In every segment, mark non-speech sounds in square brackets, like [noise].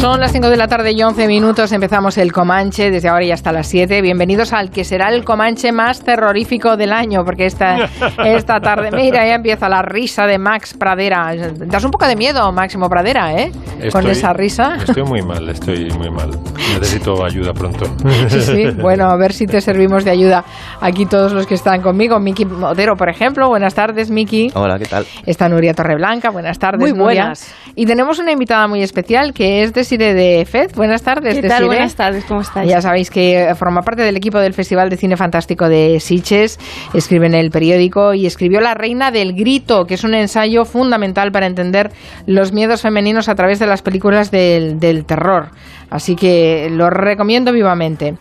Son las 5 de la tarde y 11 minutos. Empezamos el Comanche desde ahora y hasta las 7. Bienvenidos al que será el Comanche más terrorífico del año, porque esta, [laughs] esta tarde, mira, ya empieza la risa de Max Pradera. Das un poco de miedo, Máximo Pradera, ¿eh? Con esa risa. Estoy muy mal, estoy muy mal. Necesito ayuda pronto. Sí, sí. [laughs] Bueno, a ver si te servimos de ayuda aquí todos los que están conmigo. Miki Otero, por ejemplo. Buenas tardes, Miki. Hola, ¿qué tal? Está Nuria Torreblanca. Buenas tardes, Muy Nuria. buenas. Y tenemos una invitada muy especial que es Desire de FED. Buenas tardes, ¿Qué tal? Desire. Buenas tardes, ¿cómo estáis? Ya sabéis que forma parte del equipo del Festival de Cine Fantástico de Sitges, escribe en el periódico y escribió La Reina del Grito, que es un ensayo fundamental para entender los miedos femeninos a través de las películas del, del terror. Así que lo recomiendo vivamente.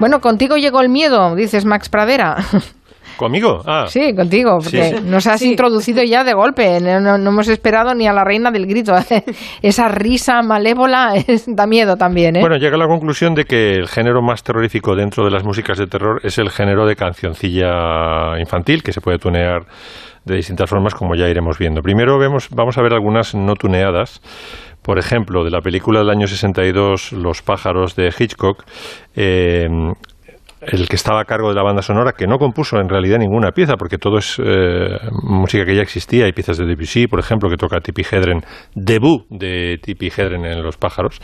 Bueno, contigo llegó el miedo, dices Max Pradera. [laughs] ¿Conmigo? Ah, Sí, contigo, porque Sí. nos has introducido ya de golpe. No, no- no hemos esperado ni a la reina del grito. [laughs] Esa risa malévola es- da miedo también, ¿eh? Bueno, llega a la conclusión de que el género más terrorífico dentro de las músicas de terror es el género de cancioncilla infantil, que se puede tunear de distintas formas, como ya iremos viendo. Primero vemos, vamos a ver algunas no tuneadas. Por ejemplo, de la película del año 62, Los pájaros de Hitchcock, eh, el que estaba a cargo de la banda sonora, que no compuso en realidad ninguna pieza, porque todo es eh, música que ya existía, hay piezas de Debussy, por ejemplo, que toca Tippi Hedren, debut de Tippi Hedren en Los pájaros,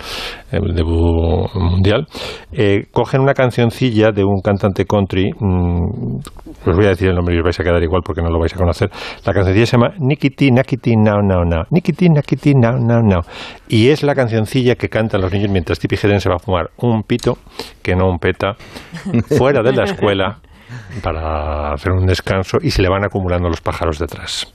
el debut mundial, eh, cogen una cancioncilla de un cantante country, mm, os voy a decir el nombre y os vais a quedar igual porque no lo vais a conocer, la cancioncilla se llama Nikiti Nakiti Now Now Now, Nikiti Nakiti Now Now Now, y es la cancioncilla que cantan los niños mientras Tippi Hedren se va a fumar un pito, que no un peta, [laughs] fuera de la escuela para hacer un descanso y se le van acumulando los pájaros detrás.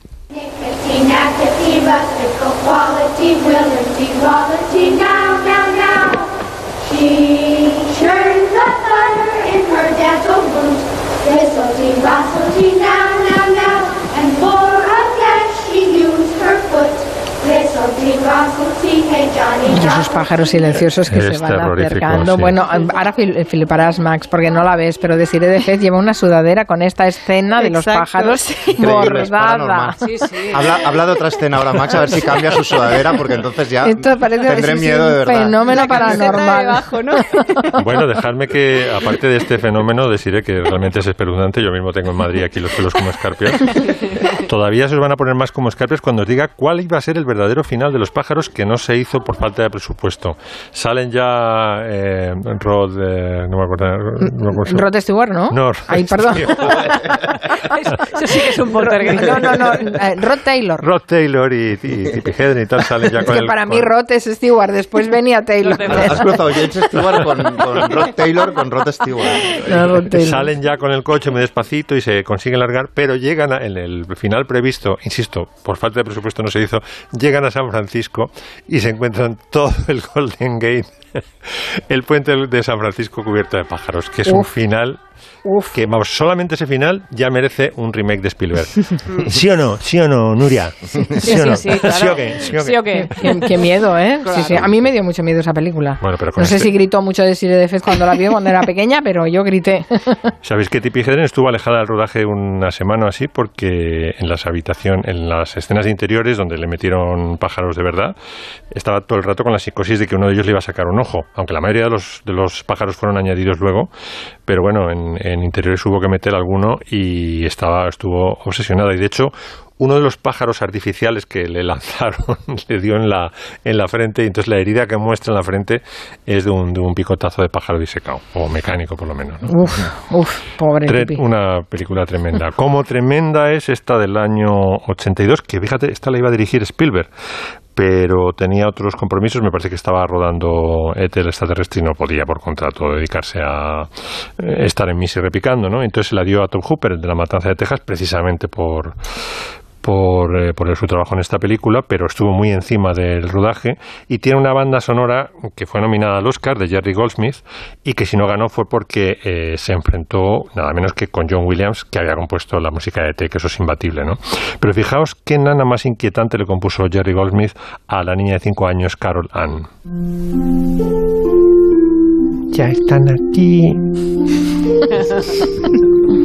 Esos pájaros silenciosos que Es se van acercando. sí. Bueno, ahora fil- fliparás, Max, porque no la ves, pero Desiree de Fez lleva una sudadera con esta escena de los Exacto, pájaros sí. Increíble, es bordada. Sí, sí. Habla, habla de otra escena ahora, Max, a ver si cambia su sudadera, porque entonces ya Esto parece tendré sí, sí, miedo de un verdad. fenómeno paranormal. debajo, ¿no? [laughs] Bueno, dejadme que, aparte de este fenómeno, deciré que realmente es espeluznante. Yo mismo tengo en Madrid aquí los pelos como escarpias. [laughs] Todavía se os van a poner más como escarpias cuando os diga cuál iba a ser el verdadero final de los pájaros que no se hizo por falta de presupuesto. Salen ya eh, Rod, eh, no me acuerdo. no me acuerdo. Rod Stewart, ¿no? No, Ay, perdón. [laughs] Eso sí que es un poltergeist. No, no, no. eh, Rod Taylor. Rod Taylor y, y Hedren y tal salen ya Es con que el- para mí con- Rod es Stewart, después venía Taylor. [laughs] Has cruzado James Stewart con, con Rod Taylor con Rod Stewart. No, Rod Taylor. Salen ya con el coche muy despacito y se consiguen largar, pero llegan a- en el final previsto, insisto, por falta de presupuesto no se hizo, llegan a San Francisco y se encuentran todo [laughs] el Golden Gate, el puente de San Francisco cubierto de pájaros, que es un final Uf. que, vamos, solamente ese final ya merece un remake de Spielberg. [laughs] ¿Sí o no? ¿Sí o no, Nuria? ¿Sí, Sí, o no? sí, sí, claro. ¿Sí o qué? ¿Sí o qué? ¿Sí o qué? Qué, qué miedo, ¿eh? Sí, sí. A mí me dio mucho miedo esa película. Bueno, pero con no sé este- si gritó mucho de Sire de Fez cuando la vio cuando era pequeña, pero yo grité. [laughs] Sabéis que Tippi Hedren estuvo alejada del rodaje una semana o así porque en las habitación, en las escenas interiores donde le metieron pájaros de verdad, estaba todo el rato con la psicosis de que uno de ellos le iba a sacar un ojo, aunque la mayoría de los, de los pájaros fueron añadidos luego, pero bueno, en, en interiores hubo que meter alguno y estaba, estuvo obsesionada y de hecho uno de los pájaros artificiales que le [laughs] lanzaron le dio en la, en la frente y entonces la herida que muestra en la frente es de un, de un picotazo de pájaro disecado, o mecánico por lo menos. ¿no? Uf, uf, pobre Tre- una película tremenda. Como tremenda es esta del año 82, que fíjate, esta la iba a dirigir Spielberg, pero tenía otros compromisos. Me parece que estaba rodando ET el extraterrestre y no podía por contrato dedicarse a eh, estar en Missy repicando, ¿no? Entonces se la dio a Tom Hooper, el de la Matanza de Texas, precisamente por por, eh, por su trabajo en esta película, pero estuvo muy encima del rodaje y tiene una banda sonora que fue nominada al Oscar de Jerry Goldsmith y que si no ganó fue porque eh, se enfrentó nada menos que con John Williams, que había compuesto la música de T, que eso es imbatible, ¿no? Pero fijaos qué nana más inquietante le compuso Jerry Goldsmith a la niña de 5 años, Carol Ann. Ya están aquí. [laughs]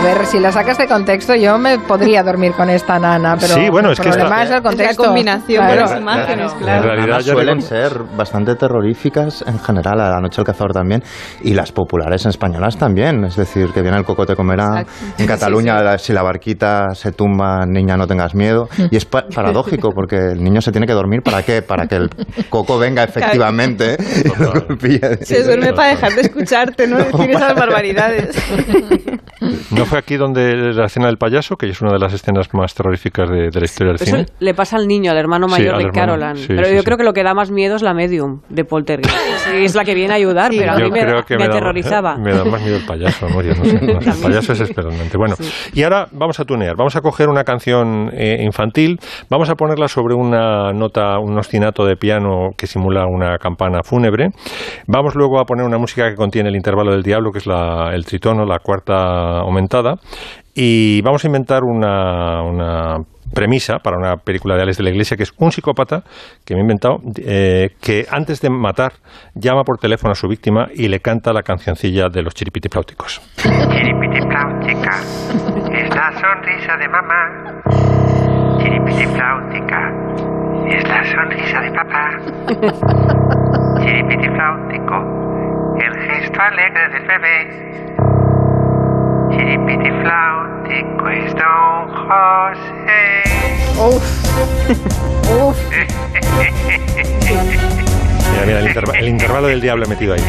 A ver, si la sacas de contexto, yo me podría dormir con esta nana, pero Sí, bueno, es el que problema esta- es el contexto. Es la combinación Claro. de las imágenes, En claro. realidad Además, suelen ser bastante terroríficas en general, a la noche del cazador también, y las populares en españolas también. Es decir, que viene el coco te comerá. En Cataluña, la- si la barquita se tumba, niña, no tengas miedo. Y es pa- paradójico, porque el niño se tiene que dormir para qué? Para que el coco venga efectivamente y lo golpee. Se duerme para dejar de escucharte, ¿no? [laughs] Decir esas barbaridades. ¿No fue aquí donde la escena del payaso, que es una de las escenas más terroríficas de, de la historia del Eso cine? le pasa al niño, al hermano Sí, mayor al de Carolan. sí, pero sí, yo sí. creo que lo que da más miedo es la medium de Poltergeist. Sí, es la que viene a ayudar, pero a mí me, da- aterrorizaba. me da más miedo el payaso, amor, yo no sé. no sé, el payaso es espeluznante. Bueno, y ahora vamos a tunear. Vamos a coger una canción eh, infantil, vamos a ponerla sobre una nota, un ostinato de piano que simula una campana fúnebre. Vamos luego a poner una música que contiene el intervalo del diablo, que es la- el tritono, la cuarta aumentada. Y vamos a inventar una, una premisa para una película de Alex de la Iglesia, que es un psicópata que me he inventado, eh, que antes de matar llama por teléfono a su víctima y le canta la cancioncilla de los chiripitipláuticos. Chiripitipláutica, es la sonrisa de mamá. Chiripitipláutica, es la sonrisa de papá. Chiripitifláutico, el gesto alegre del bebé. Chiripitifláutico es Don José. Uf. Uf. Mira, mira, el, interva- el intervalo del diablo metido ahí.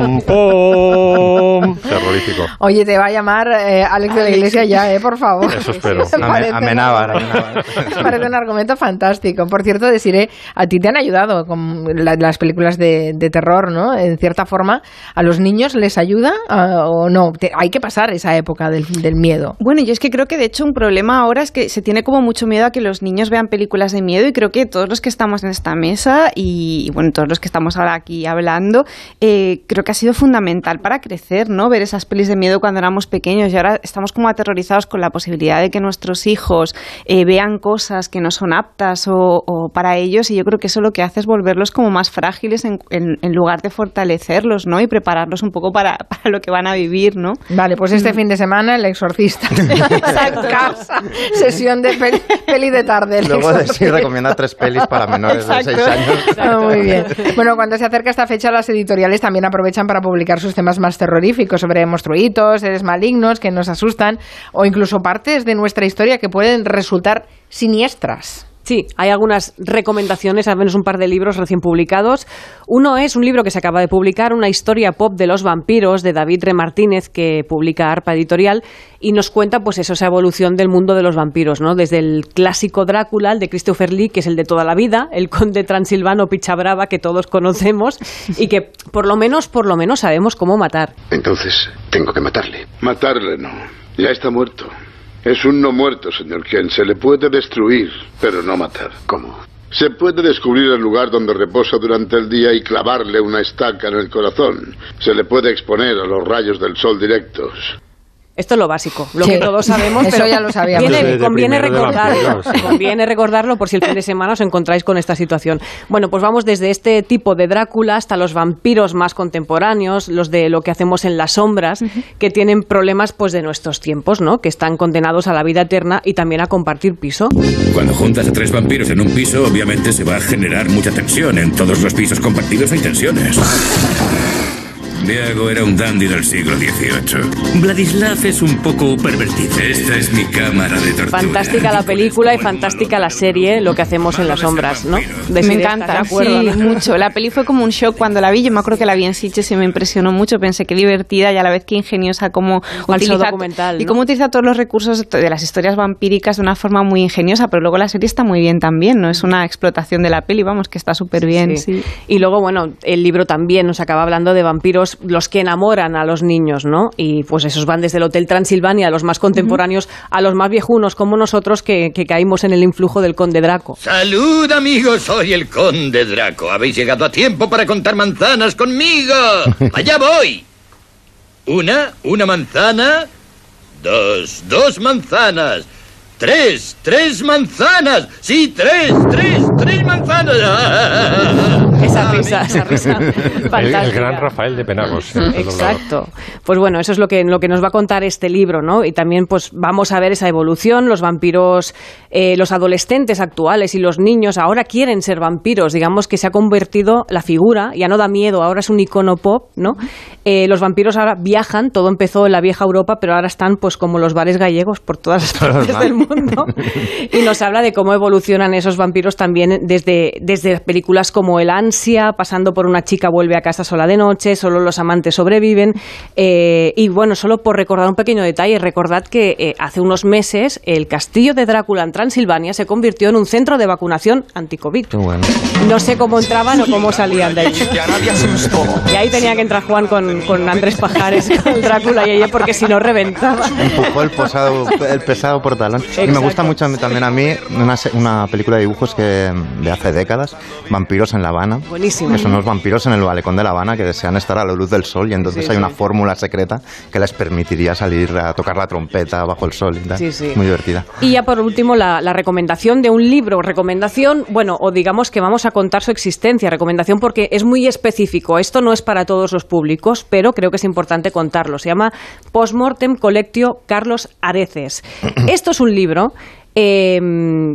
Pom, [laughs] pom. Terrorífico. Oye, te va a llamar eh, Alex de la Iglesia ya, ¿eh? Por favor. Eso espero. Me [laughs] parece- Amenábar, amenábar. Me [laughs] parece un argumento fantástico. Por cierto, deciré, a ti te han ayudado con la- las películas de, de terror, ¿no? En cierta forma, ¿a los niños les ayuda ah, o no? Te- hay que pasar esa época del, del miedo. Bueno, yo es que creo que de hecho un problema ahora es que se tiene como mucho miedo a que los niños vean películas de miedo y creo que todos los que estamos en esta mesa y, y, bueno, todos los que estamos ahora aquí hablando, eh, creo que ha sido fundamental para crecer, ¿no? Ver esas pelis de miedo cuando éramos pequeños y ahora estamos como aterrorizados con la posibilidad de que nuestros hijos eh, vean cosas que no son aptas o, o para ellos y yo creo que eso lo que hace es volverlos como más frágiles en, en- en lugar de fortalecerlos, ¿no? Y prepararlos un poco para, [laughs] para lo que van a vivir, ¿no? Vale, pues este fin de semana el exorcista. [laughs] Exacto. Casa, sesión de peli, peli de tarde. el Luego de sí recomienda tres pelis para menores de. 6 años. Ah, muy bien. Bueno, cuando se acerca esta fecha, las editoriales también aprovechan para publicar sus temas más terroríficos sobre monstruitos, seres malignos que nos asustan o incluso partes de nuestra historia que pueden resultar siniestras. Sí, hay algunas recomendaciones, al menos un par de libros recién publicados. Uno es un libro que se acaba de publicar, una historia pop de los vampiros de David R. Martínez que publica Arpa Editorial y nos cuenta pues eso, esa evolución del mundo de los vampiros, ¿no? Desde el clásico Drácula, el de Christopher Lee, que es el de toda la vida, el conde transilvano Pichabrava que todos conocemos y que por lo menos por lo menos sabemos cómo matar. Entonces, tengo que matarle. Matarle no. Ya está muerto. Es un no muerto, señor Ken. Se le puede destruir, pero no matar. ¿Cómo? Se puede descubrir el lugar donde reposa durante el día y clavarle una estaca en el corazón. Se le puede exponer a los rayos del sol directos. Esto es lo básico, lo Sí. que todos sabemos, [laughs] Eso pero ya lo sabíamos. viene- conviene recordarlo, [laughs] conviene recordarlo por si el fin de semana os encontráis con esta situación. Bueno, pues vamos desde este tipo de Drácula hasta los vampiros más contemporáneos, los de lo que hacemos en las sombras, que tienen problemas pues de nuestros tiempos, ¿no? Que están condenados a la vida eterna y también a compartir piso. Cuando juntas a tres vampiros en un piso, obviamente se va a generar mucha tensión. En todos los pisos compartidos hay tensiones. Diego era un dandy del siglo XVIII. Vladislav es un poco pervertido. Esta es mi cámara de tortura. Fantástica la película y fantástica la serie, lo que hacemos en las sombras, ¿no? Me encanta, ¿estás de acuerdo, sí, no? mucho. La peli fue como un shock cuando la vi. Yo me acuerdo que la vi en Sitges y me impresionó mucho. Pensé que divertida y a la vez que ingeniosa cómo Falso documental, y cómo utiliza todos los recursos de las historias vampíricas de una forma muy ingeniosa. Pero luego la serie está muy bien también, ¿no? Es una explotación de la peli, vamos, que está súper bien. Sí. Y luego, bueno, el libro también nos acaba hablando de vampiros los que enamoran a los niños, ¿no? Y pues esos van desde el Hotel Transilvania, los más contemporáneos, a los más viejunos como nosotros que, que caímos en el influjo del Conde Draco. Salud amigos, soy el conde Draco. Habéis llegado a tiempo para contar manzanas conmigo. [laughs] Allá voy. Una, una manzana. Dos, dos manzanas. Tres, tres manzanas. Sí, tres, tres, tres manzanas. [laughs] Esa risa, esa risa. [laughs] El, gran Rafael de Penagos. doblador. Exacto. Pues bueno, eso es lo que, lo que nos va a contar este libro, ¿no? Y también pues vamos a ver esa evolución. Los vampiros, eh, los adolescentes actuales y los niños ahora quieren ser vampiros. Digamos que se ha convertido la figura, ya no da miedo, ahora es un icono pop, ¿no? Eh, los vampiros ahora viajan, todo empezó en la vieja Europa, pero ahora están pues como los bares gallegos por todas las partes del mundo. Y nos habla de cómo evolucionan esos vampiros también desde, desde películas como El Ansia, pasando por una chica vuelve a casa sola de noche, solo los amantes sobreviven. Eh, y bueno, solo por recordar un pequeño detalle, recordad que eh, hace unos meses el castillo de Drácula en Transilvania se convirtió en un centro de vacunación anti-COVID. Bueno. No sé cómo entraban o cómo salían de ahí. [laughs] Y ahí tenía que entrar Juan con, con Andrés Pajares, con Drácula y ella, porque si no reventaba. Empujó el, posado, el pesado portalón. Y me Exacto. gusta mucho también a mí una, una película de dibujos que de hace décadas, Vampiros en La Habana. Buenísimo. Que son unos vampiros en el malecón de La Habana que desean estar a la luz del sol y entonces Sí, hay sí. una fórmula secreta que les permitiría salir a tocar la trompeta bajo el sol y tal. Sí, sí. Muy divertida. Y ya por último, la, la recomendación de un libro. Recomendación, bueno, o digamos que vamos a contar su existencia. Recomendación porque es muy específico. Esto no es para todos los públicos, pero creo que es importante contarlo. Se llama Postmortem Collectio Carlos Areces. [clears throat] Esto es un libro libro eh,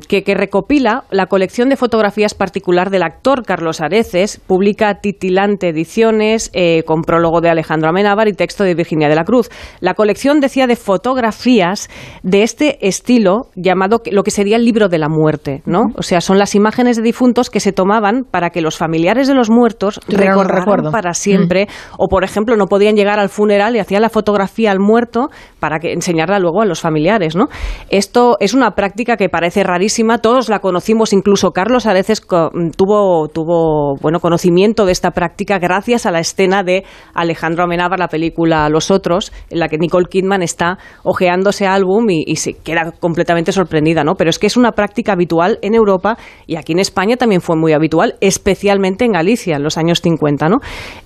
que, que recopila la colección de fotografías particular del actor Carlos Areces, publica Titilante Ediciones, eh, con prólogo de Alejandro Amenábar y texto de Virginia de la Cruz. La colección decía de fotografías de este estilo llamado lo que sería el libro de la muerte, ¿no? O sea, son las imágenes de difuntos que se tomaban para que los familiares de los muertos recordaran para siempre, o por ejemplo no podían llegar al funeral y hacían la fotografía al muerto para que enseñarla luego a los familiares, ¿no? Esto es una práctica que parece rarísima, todos la conocimos, incluso Carlos Areces co- tuvo tuvo bueno conocimiento de esta práctica gracias a la escena de Alejandro Amenábar, la película Los otros, en la que Nicole Kidman está ojeando ese álbum y, se queda completamente sorprendida, ¿no? Pero es que es una práctica habitual en Europa y aquí en España también fue muy habitual, especialmente en Galicia en los años 50, ¿no?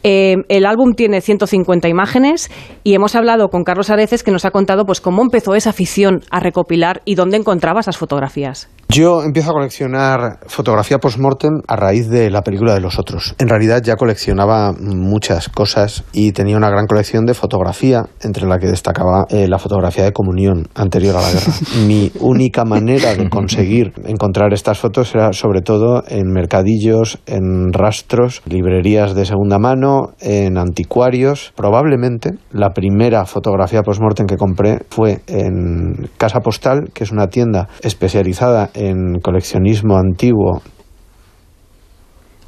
Eh, el álbum tiene 150 imágenes y hemos hablado con Carlos Areces que nos ha contado pues cómo empezó esa afición a recopilar y dónde encontraba esas fotografías. Yo empiezo a coleccionar fotografía post-mortem a raíz de la película de los otros. En realidad ya coleccionaba muchas cosas y tenía una gran colección de fotografía, entre la que destacaba eh, la fotografía de comunión anterior a la guerra. [laughs] Mi única manera de conseguir encontrar estas fotos era sobre todo en mercadillos, en rastros, librerías de segunda mano, en anticuarios. Probablemente la primera fotografía post-mortem que compré fue en Casa Postal, que es una tienda especializada en coleccionismo antiguo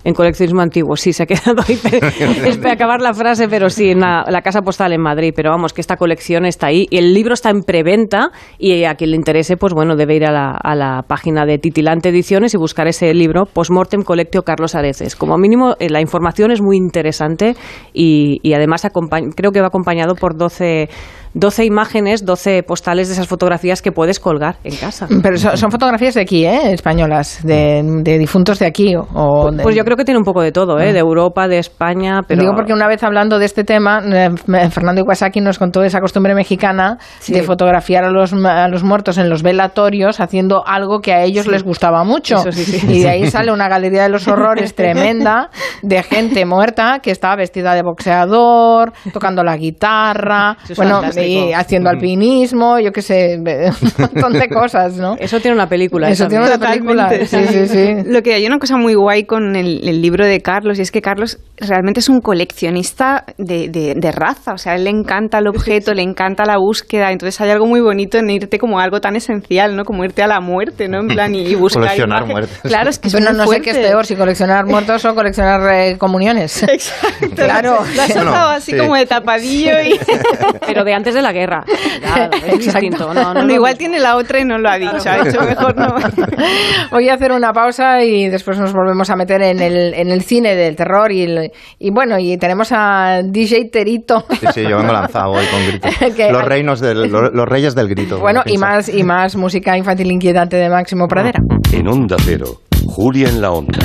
En coleccionismo antiguo, sí, se ha quedado ahí. [laughs] Espera acabar la frase, pero sí, en la, la casa postal en Madrid. Pero vamos, que esta colección está ahí. Y el libro está en preventa y a quien le interese, pues bueno, debe ir a la, a la página de Titilante Ediciones y buscar ese libro, Postmortem Collectio Carlos Areces. Como mínimo, eh, la información es muy interesante y, y además creo que va acompañado por 12, 12 imágenes, 12 postales de esas fotografías que puedes colgar en casa. Pero son, son fotografías de aquí, ¿eh? Españolas, de, de difuntos de aquí. O de- Pues yo creo que tiene un poco de todo, ¿eh? de Europa, de España, pero... Digo porque una vez hablando de este tema, eh, Fernando Iwasaki nos contó esa costumbre mexicana Sí. de fotografiar a los, a los muertos en los velatorios haciendo algo que a ellos les gustaba mucho. Sí. Y de ahí [laughs] sale una galería de los horrores tremenda de gente muerta que estaba vestida de boxeador, tocando la guitarra, bueno. Y haciendo alpinismo, yo qué sé, [laughs] un montón de cosas, ¿no? Eso tiene una película. Eso tiene una película. Sí, sí, sí. Lo que hay una cosa muy guay con el, el libro de Carlos y es que Carlos realmente es un coleccionista de, de- de raza, o sea, a él le encanta el objeto, le encanta la búsqueda, entonces hay algo muy bonito en irte como a algo tan esencial, ¿no? Como irte a la muerte, ¿no? En plan, y, y buscar Coleccionar imágenes. muertes. Claro, es que es Bueno, no sé qué es peor, si coleccionar muertos o coleccionar eh, comuniones. [laughs] Exacto. Claro. Lo has Bueno, así sí. como de tapadillo y... [laughs] Pero de antes antes de la guerra. [laughs] Ya, es distinto. No, no, igual tiene la otra y no lo ha dicho. Ha hecho mejor no. [laughs] Voy a hacer una pausa y después nos volvemos a meter en el, en el cine del terror y, el- y bueno, y tenemos a DJ Terito. Sí, sí, yo vengo lanzado hoy con gritos. [laughs] Que- Los, reinos del, los, los reyes del grito. Bueno, y más, y más música infantil inquietante de Máximo Pradera. En Onda Cero, Julia en la Onda.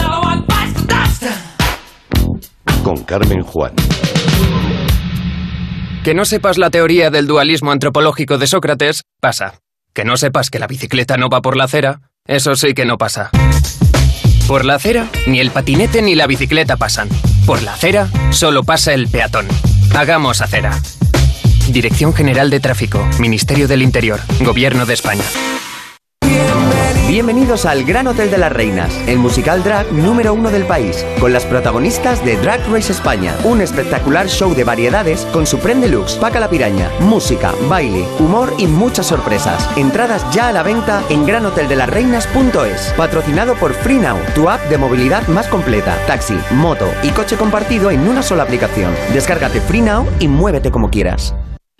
Con Carmen Juan. Que no sepas la teoría del dualismo antropológico de Sócrates, pasa. Que no sepas que la bicicleta no va por la acera, eso sí que no pasa. Por la acera, ni el patinete ni la bicicleta pasan. Por la acera, solo pasa el peatón. Hagamos acera. Dirección General de Tráfico, Ministerio del Interior, Gobierno de España. Bienvenidos al Gran Hotel de las Reinas, el musical drag número uno del país, con las protagonistas de Drag Race España, un espectacular show de variedades con su Prem Deluxe, Paca la Piraña, música, baile, humor y muchas sorpresas. Entradas ya a la venta en granoteldelasreinas.es, patrocinado por FreeNow, tu app de movilidad más completa, taxi, moto y coche compartido en una sola aplicación. Descárgate FreeNow y muévete como quieras.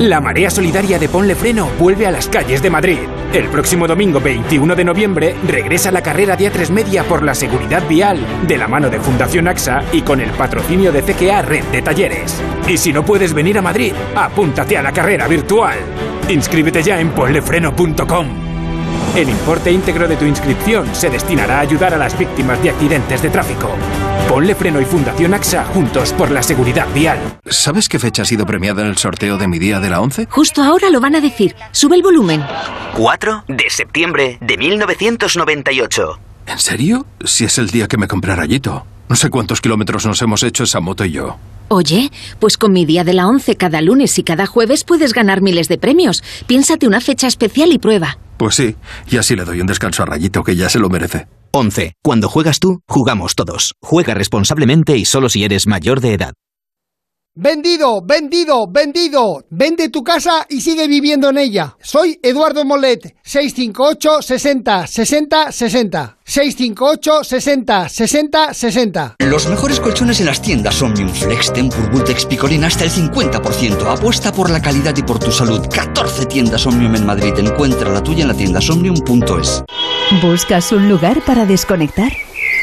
La marea solidaria de Ponle Freno vuelve a las calles de Madrid. El próximo domingo 21 de noviembre regresa la carrera de A3 Media por la seguridad vial, de la mano de Fundación AXA y con el patrocinio de CGA Red de Talleres. Y si no puedes venir a Madrid, apúntate a la carrera virtual. Inscríbete ya en ponlefreno.com. El importe íntegro de tu inscripción se destinará a ayudar a las víctimas de accidentes de tráfico. Ponle Freno y Fundación AXA juntos por la seguridad vial. ¿Sabes qué fecha ha sido premiada en el sorteo de mi día de la 11? Justo ahora lo van a decir. Sube el volumen. 4 de septiembre de 1998. ¿En serio? Si es el día que me compré rayito. No sé cuántos kilómetros nos hemos hecho esa moto y yo. Oye, pues con mi día de la 11 cada lunes y cada jueves puedes ganar miles de premios. Piénsate una fecha especial y prueba. Pues sí, y así le doy un descanso a Rayito que ya se lo merece. 11. Cuando juegas tú, jugamos todos. Juega responsablemente y solo si eres mayor de edad. Vendido, vendido, vendido. Vende tu casa y sigue viviendo en ella. Soy Eduardo Molet. 658 60 60 60. 658 60 60 60. Los mejores colchones en las tiendas Omnium Flex, Tempur, Vultex, Picolín hasta el 50%. Apuesta por la calidad y por tu salud. 14 tiendas Omnium en Madrid. Encuentra la tuya en la tienda somnium.es. ¿Buscas un lugar para desconectar?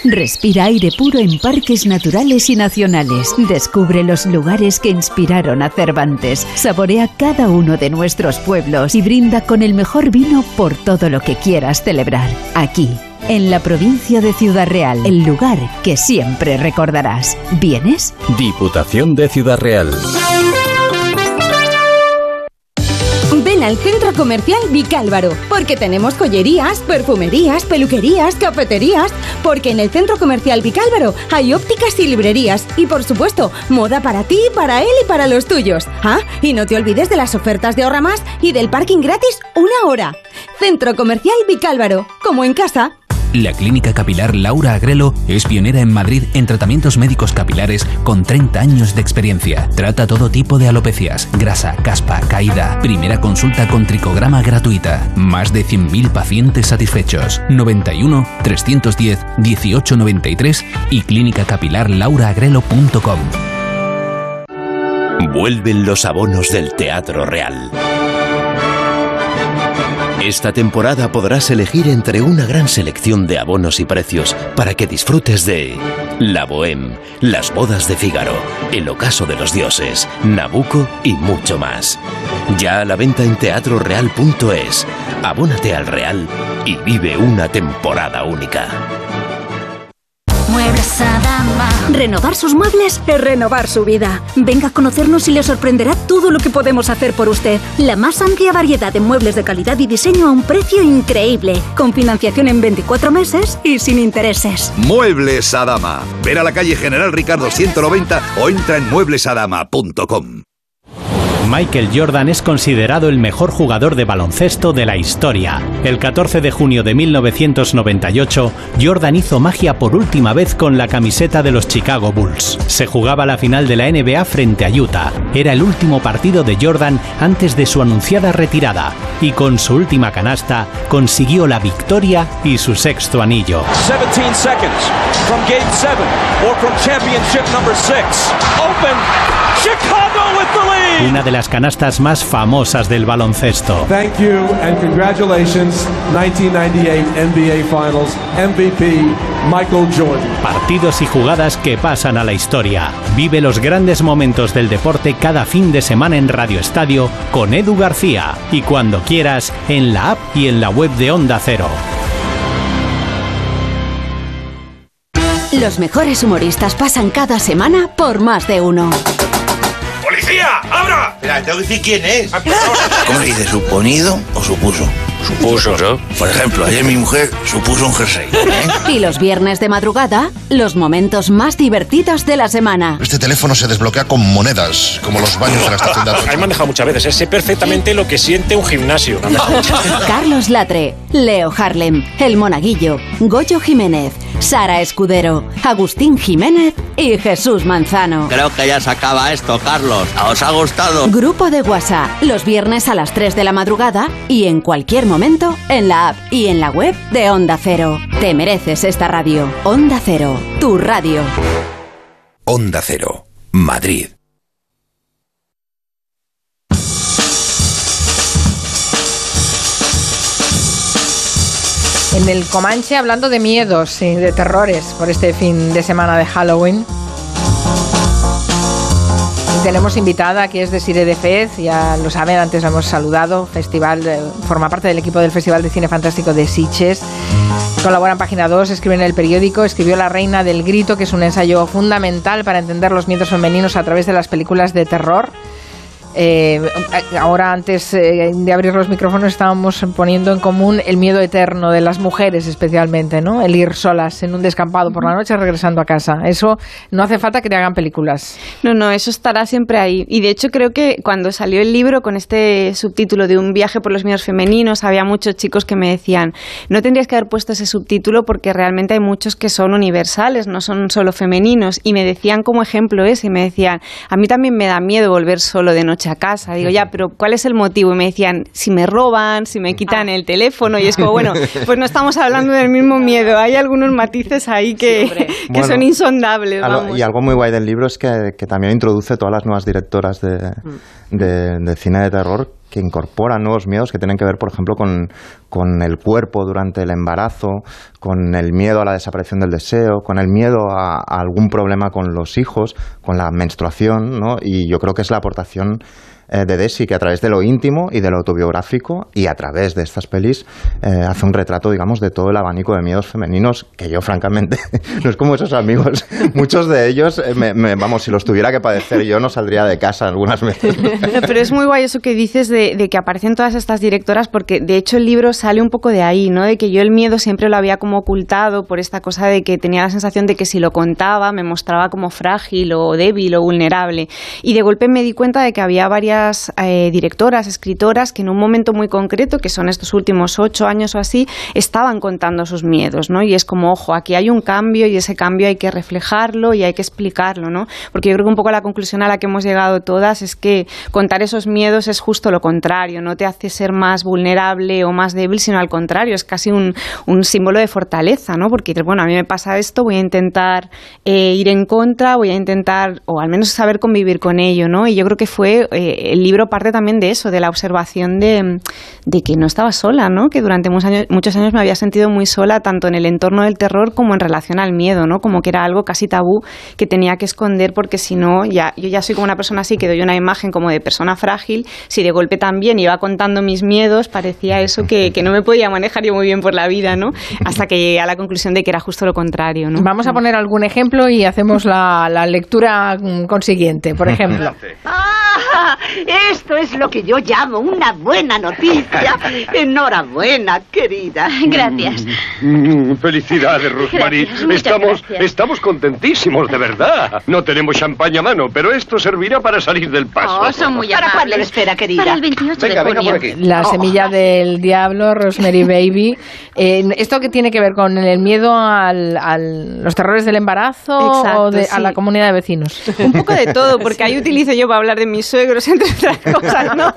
Respira aire puro en parques naturales y nacionales. Descubre los lugares que inspiraron a Cervantes. Saborea cada uno de nuestros pueblos y brinda con el mejor vino por todo lo que quieras celebrar. Aquí, en la provincia de Ciudad Real, el lugar que siempre recordarás. ¿Vienes? Diputación de Ciudad Real. Ven al centro comercial Vicálvaro, porque tenemos joyerías, perfumerías, peluquerías, cafeterías, porque en el centro comercial Vicálvaro hay ópticas y librerías, y por supuesto, moda para ti, para él y para los tuyos. Ah, y no te olvides de las ofertas de Ahorra Más y del parking gratis una hora. Centro comercial Vicálvaro, como en casa. La clínica capilar Laura Agrelo es pionera en Madrid en tratamientos médicos capilares con 30 años de experiencia. Trata todo tipo de alopecias, grasa, caspa, caída. Primera consulta con tricograma gratuita. Más de 100.000 pacientes satisfechos. 91 310 1893 y clínicacapilarlauraagrelo.com. Vuelven los abonos del Teatro Real. Esta temporada podrás elegir entre una gran selección de abonos y precios para que disfrutes de La Bohème, Las Bodas de Fígaro, El Ocaso de los Dioses, Nabucco y mucho más. Ya a la venta en teatroreal.es. Abónate al Real y vive una temporada única. Muebles Adama. Renovar sus muebles es renovar su vida. Venga a conocernos y le sorprenderá todo lo que podemos hacer por usted. La más amplia variedad de muebles de calidad y diseño a un precio increíble. Con financiación en 24 meses y sin intereses. Muebles Adama. Ver a la calle General Ricardo 190 o entra en mueblesadama.com. Michael Jordan es considerado el mejor jugador de baloncesto de la historia. El 14 de junio de 1998, Jordan hizo magia por última vez con la camiseta de los Chicago Bulls. Se jugaba la final de la NBA frente a Utah. Era el último partido de Jordan antes de su anunciada retirada y con su última canasta consiguió la victoria y su sexto anillo. 17 seconds from game 7 or from championship number 6. Open. Chicago with the lead. Una de las canastas más famosas del baloncesto. Thank you and congratulations 1998 NBA Finals MVP Michael Jordan. Partidos y jugadas que pasan a la historia. Vive los grandes momentos del deporte cada fin de semana en Radio Estadio con Edu García y cuando quieras en la app y en la web de Onda Cero. Los mejores humoristas pasan cada semana por más de uno. ¡Policía! ¡Abra! Espera, tengo que decir quién es. ¿Cómo se dice? ¿Suponido o supuso? Supuso. Por ejemplo, ayer mi mujer supuso un jersey. ¿eh? Y los viernes de madrugada, los momentos más divertidos de la semana. Este teléfono se desbloquea con monedas, como los baños de la estación de Ahí me han dejado muchas veces. ¿eh? Sé perfectamente lo que siente un gimnasio. [laughs] Carlos Latre, Leo Harlem, El Monaguillo, Goyo Jiménez, Sara Escudero, Agustín Jiménez y Jesús Manzano. Creo que ya se acaba esto, Carlos. ¿Os ha gustado? Grupo de WhatsApp, los viernes a las 3 de la madrugada y en cualquier momento en la app y en la web de Onda Cero. Te mereces esta radio. Onda Cero, tu radio. Onda Cero, Madrid. En el Comanche hablando de miedos y de terrores por este fin de semana de Halloween. Tenemos invitada que es de Sire de Fez, ya lo saben, antes la hemos saludado, festival, forma parte del equipo del Festival de Cine Fantástico de Sitges. Colabora en Página 2, escribe en el periódico, escribió La Reina del Grito, que es un ensayo fundamental para entender los miedos femeninos a través de las películas de terror. Eh, ahora, antes eh, de abrir los micrófonos, estábamos poniendo en común el miedo eterno de las mujeres, especialmente, ¿no? El ir solas en un descampado por la noche regresando a casa. Eso no hace falta que te hagan películas. No, no, eso estará siempre ahí. Y de hecho, creo que cuando salió el libro con este subtítulo de Un viaje por los miedos femeninos, había muchos chicos que me decían: No tendrías que haber puesto ese subtítulo porque realmente hay muchos que son universales, no son solo femeninos. Y me decían como ejemplo ese, y me decían: A mí también me da miedo volver solo de noche a casa. Digo, ya, pero ¿cuál es el motivo? Y me decían, si me roban, si me quitan el teléfono. Y es como, bueno, [laughs] pues no estamos hablando del mismo miedo. Hay algunos matices ahí que, que Bueno, son insondables. Algo- vamos. y algo muy guay del libro es que, que también introduce todas las nuevas directoras de, Mm. de- de cine de terror que incorporan nuevos miedos que tienen que ver, por ejemplo, con, con el cuerpo durante el embarazo, con el miedo a la desaparición del deseo, con el miedo a, a algún problema con los hijos, con la menstruación, ¿no? Y yo creo que es la aportación eh, de Desi que a través de lo íntimo y de lo autobiográfico y a través de estas pelis eh, hace un retrato, digamos, de todo el abanico de miedos femeninos que yo, francamente, [laughs] no es como esos amigos. [laughs] Muchos de ellos, eh, me- me- vamos, si los tuviera que padecer yo no saldría de casa algunas veces. [laughs] Pero es muy guay eso que dices de, de que aparecen todas estas directoras, porque de hecho el libro sale un poco de ahí, ¿no? De que yo el miedo siempre lo había como ocultado por esta cosa de que tenía la sensación de que si lo contaba me mostraba como frágil o débil o vulnerable. Y de golpe me di cuenta de que había varias eh, directoras, escritoras que en un momento muy concreto, que son estos últimos ocho años o así, estaban contando sus miedos, ¿no? Y es como, ojo, aquí hay un cambio y ese cambio hay que reflejarlo y hay que explicarlo, ¿no? Porque yo creo que un poco la conclusión a la que hemos llegado todas es que contar esos miedos es justo lo contrario, no te hace ser más vulnerable o más débil, sino al contrario, es casi un, un símbolo de fortaleza, ¿no? Porque bueno, a mí me pasa esto, voy a intentar eh, ir en contra, voy a intentar, o al menos saber convivir con ello, ¿no? Y yo creo que fue, eh, el libro parte también de eso, de la observación de, de que no estaba sola, ¿no? Que durante muchos años, muchos años me había sentido muy sola, tanto en el entorno del terror como en relación al miedo, ¿no? Como que era algo casi tabú que tenía que esconder porque si no, ya, yo ya soy como una persona así que doy una imagen como de persona frágil, si de golpe también iba contando mis miedos, parecía eso que, que no me podía manejar yo muy bien por la vida, ¿no? Hasta que llegué a la conclusión de que era justo lo contrario, ¿no? Vamos a poner algún ejemplo y hacemos la, la lectura mm, consiguiente. Por ejemplo, ¡Ah! Esto es lo que yo llamo una buena noticia. [laughs] Enhorabuena, querida. Gracias. Mm, felicidades, Rosemary. Estamos, estamos contentísimos, de verdad. No tenemos champaña a mano, pero esto servirá para salir del paso. Oh, son muy ¿Para amables. cuándo espera, querida? Para el 28 Venga, de junio. La Oh. semilla del diablo, Rosemary Baby. [laughs] Eh, ¿Esto qué tiene que ver con el miedo al, al- los terrores del embarazo Exacto, o de- a la comunidad de vecinos? Un poco de todo, porque ahí [laughs] utilizo yo para hablar de mis suegros, entre [laughs] otras cosas, ¿no?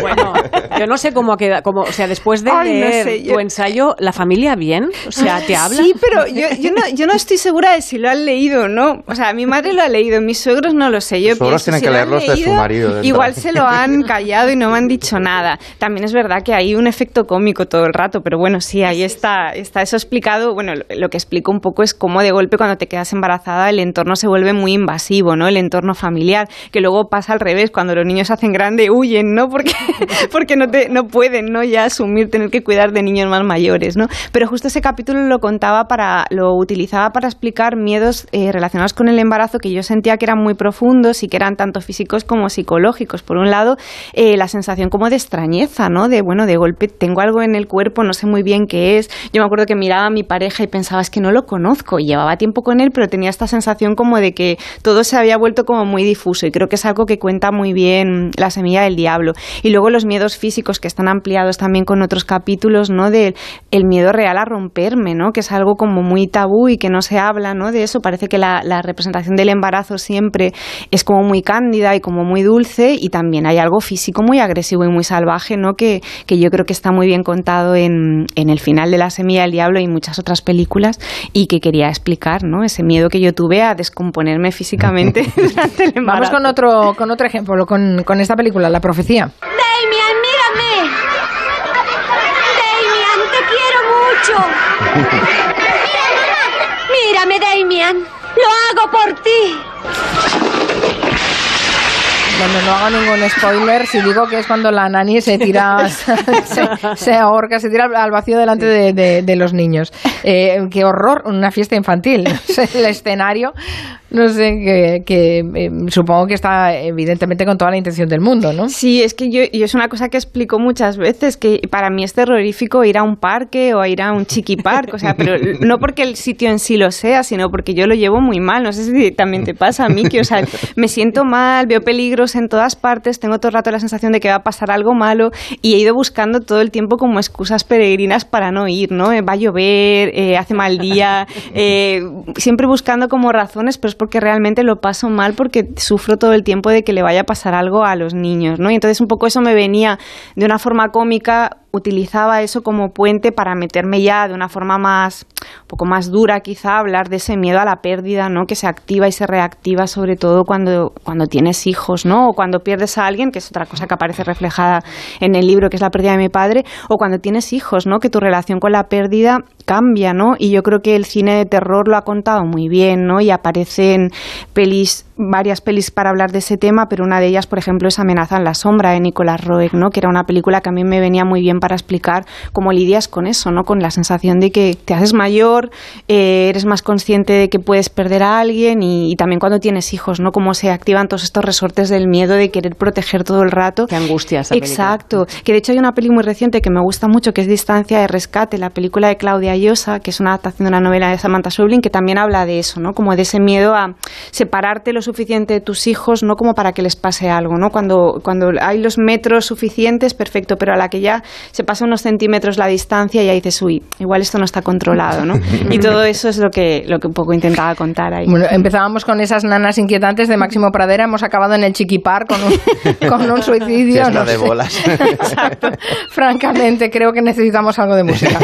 Bueno, yo no sé cómo queda, cómo, o sea, después de Ay, no leer sé, yo- tu ensayo, ¿la familia bien? O sea, ¿te habla? Sí, pero yo, yo, no, yo no estoy segura de si lo han leído o no. O sea, mi madre lo ha leído, mis suegros no lo sé. Yo Los suegros pienso, tienen si que leerlos de su leído, marido dentro. Igual se lo han [laughs] callado y no me han dicho nada. También es verdad que hay un efecto cómico todo el rato, pero bueno, sí, ahí está, está eso explicado. Bueno, lo, lo que explico un poco es cómo de golpe cuando te quedas embarazada el entorno se vuelve muy invasivo, ¿no? El entorno familiar, que luego pasa al revés, cuando los niños se hacen grandes huyen, ¿no? Porque, [laughs] porque no, te, no pueden, ¿no? Ya asumir tener que cuidar de niños más mayores, ¿no? Pero justo ese capítulo lo contaba para, lo utilizaba para explicar miedos eh, relacionados con el embarazo que yo sentía que eran muy profundos y que eran tanto físicos como psicológicos. Por un lado, eh, la sensación como de extrañeza, ¿no? De, bueno, de golpe tengo algo en el cuerpo, no sé muy bien qué es. Yo me acuerdo que miraba a mi pareja y pensaba, es que no lo conozco. Y llevaba tiempo con él, pero tenía esta sensación como de que todo se había vuelto como muy difuso. Y creo que es algo que cuenta muy bien la semilla del diablo. Y luego los miedos físicos que están ampliados también con otros capítulos, ¿no? Del el miedo real a romperme, ¿no? Que es algo como muy tabú y que no se habla, ¿no? De eso. Parece que la, la representación del embarazo siempre es como muy cándida y como muy dulce y también hay algo físico muy agresivo y muy salvaje, ¿no? Que, que yo creo que está muy bien contado en, en el final de La Semilla del Diablo y muchas otras películas y que quería explicar, ¿no? Ese miedo que yo tuve a descomponerme físicamente [laughs] durante el Vamos embarazo. con otro, con otro ejemplo, con, con esta película, La Profecía. Damian, mírame. Damian, te quiero mucho. Mírame, Damian. Lo hago por ti. Bueno, no hago ningún spoiler si digo que es cuando la nani se tira, [laughs] se, se ahorca, se tira al vacío delante de, de- de los niños. Eh, qué horror, una fiesta infantil. [laughs] El escenario, no sé, que, que, eh, supongo que está evidentemente con toda la intención del mundo, ¿no? Sí, es que yo, y es una cosa que explico muchas veces, que para mí es terrorífico ir a un parque o a ir a un chiqui park, o sea, pero [laughs] no porque el sitio en sí lo sea, sino porque yo lo llevo muy mal, no sé si también te pasa a mí, que o sea, [laughs] me siento mal, veo peligros en todas partes, tengo todo el rato la sensación de que va a pasar algo malo y he ido buscando todo el tiempo como excusas peregrinas para no ir, ¿no? Eh, Va a llover, eh, hace mal día, [laughs] eh, siempre buscando como razones, pero es porque realmente lo paso mal porque sufro todo el tiempo de que le vaya a pasar algo a los niños, ¿no? Y entonces un poco eso me venía de una forma cómica utilizaba eso como puente para meterme ya de una forma más, un poco más dura quizá, hablar de ese miedo a la pérdida, ¿no? Que se activa y se reactiva sobre todo cuando, cuando tienes hijos, ¿no? O cuando pierdes a alguien, que es otra cosa que aparece reflejada en el libro, que es la pérdida de mi padre, o cuando tienes hijos, ¿no? Que tu relación con la pérdida cambia, ¿no? Y yo creo que el cine de terror lo ha contado muy bien, ¿no? Y aparecen pelis, varias pelis para hablar de ese tema, pero una de ellas, por ejemplo, es Amenaza en la sombra de Nicolas Roeg, ¿no? Que era una película que a mí me venía muy bien para explicar cómo lidias con eso, ¿no? Con la sensación de que te haces mayor, eh, eres más consciente de que puedes perder a alguien y, y también cuando tienes hijos, ¿no? Cómo se activan todos estos resortes del miedo de querer proteger todo el rato. Qué angustia esa película. Exacto. Que de hecho hay una peli muy reciente que me gusta mucho, que es Distancia de Rescate, la película de Claudia Llosa, que es una adaptación de una novela de Samantha Schweblin, que también habla de eso, ¿no? Como de ese miedo a separarte lo suficiente tus hijos, no como para que les pase algo, ¿no? Cuando, cuando hay los metros suficientes, perfecto, pero a la que ya se pasa unos centímetros la distancia, ya dices, uy, igual esto no está controlado, ¿no? [laughs] Y todo eso es lo que, lo que un poco intentaba contar ahí. Bueno, empezábamos con esas nanas inquietantes de Máximo Pradera, hemos acabado en el Chiquipar con un, [laughs] con un suicidio. Fiesta no de sé. bolas. [laughs] Exacto. Francamente, creo que necesitamos algo de música.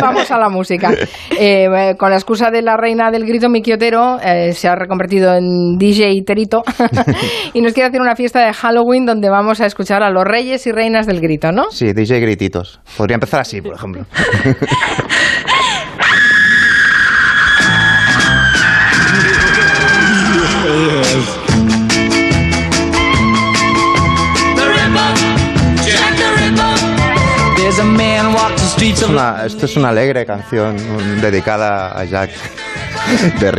Vamos a la música. Eh, con la excusa de la reina del grito, Miki Otero eh, se ha reconvertido en DJ Terito [laughs] y nos quiere hacer una fiesta de Halloween donde vamos a escuchar a los reyes y reinas del grito, ¿no? Sí, DJ Grititos. Podría empezar así, por ejemplo. Es una, esto es una alegre canción dedicada a Jack. [laughs] de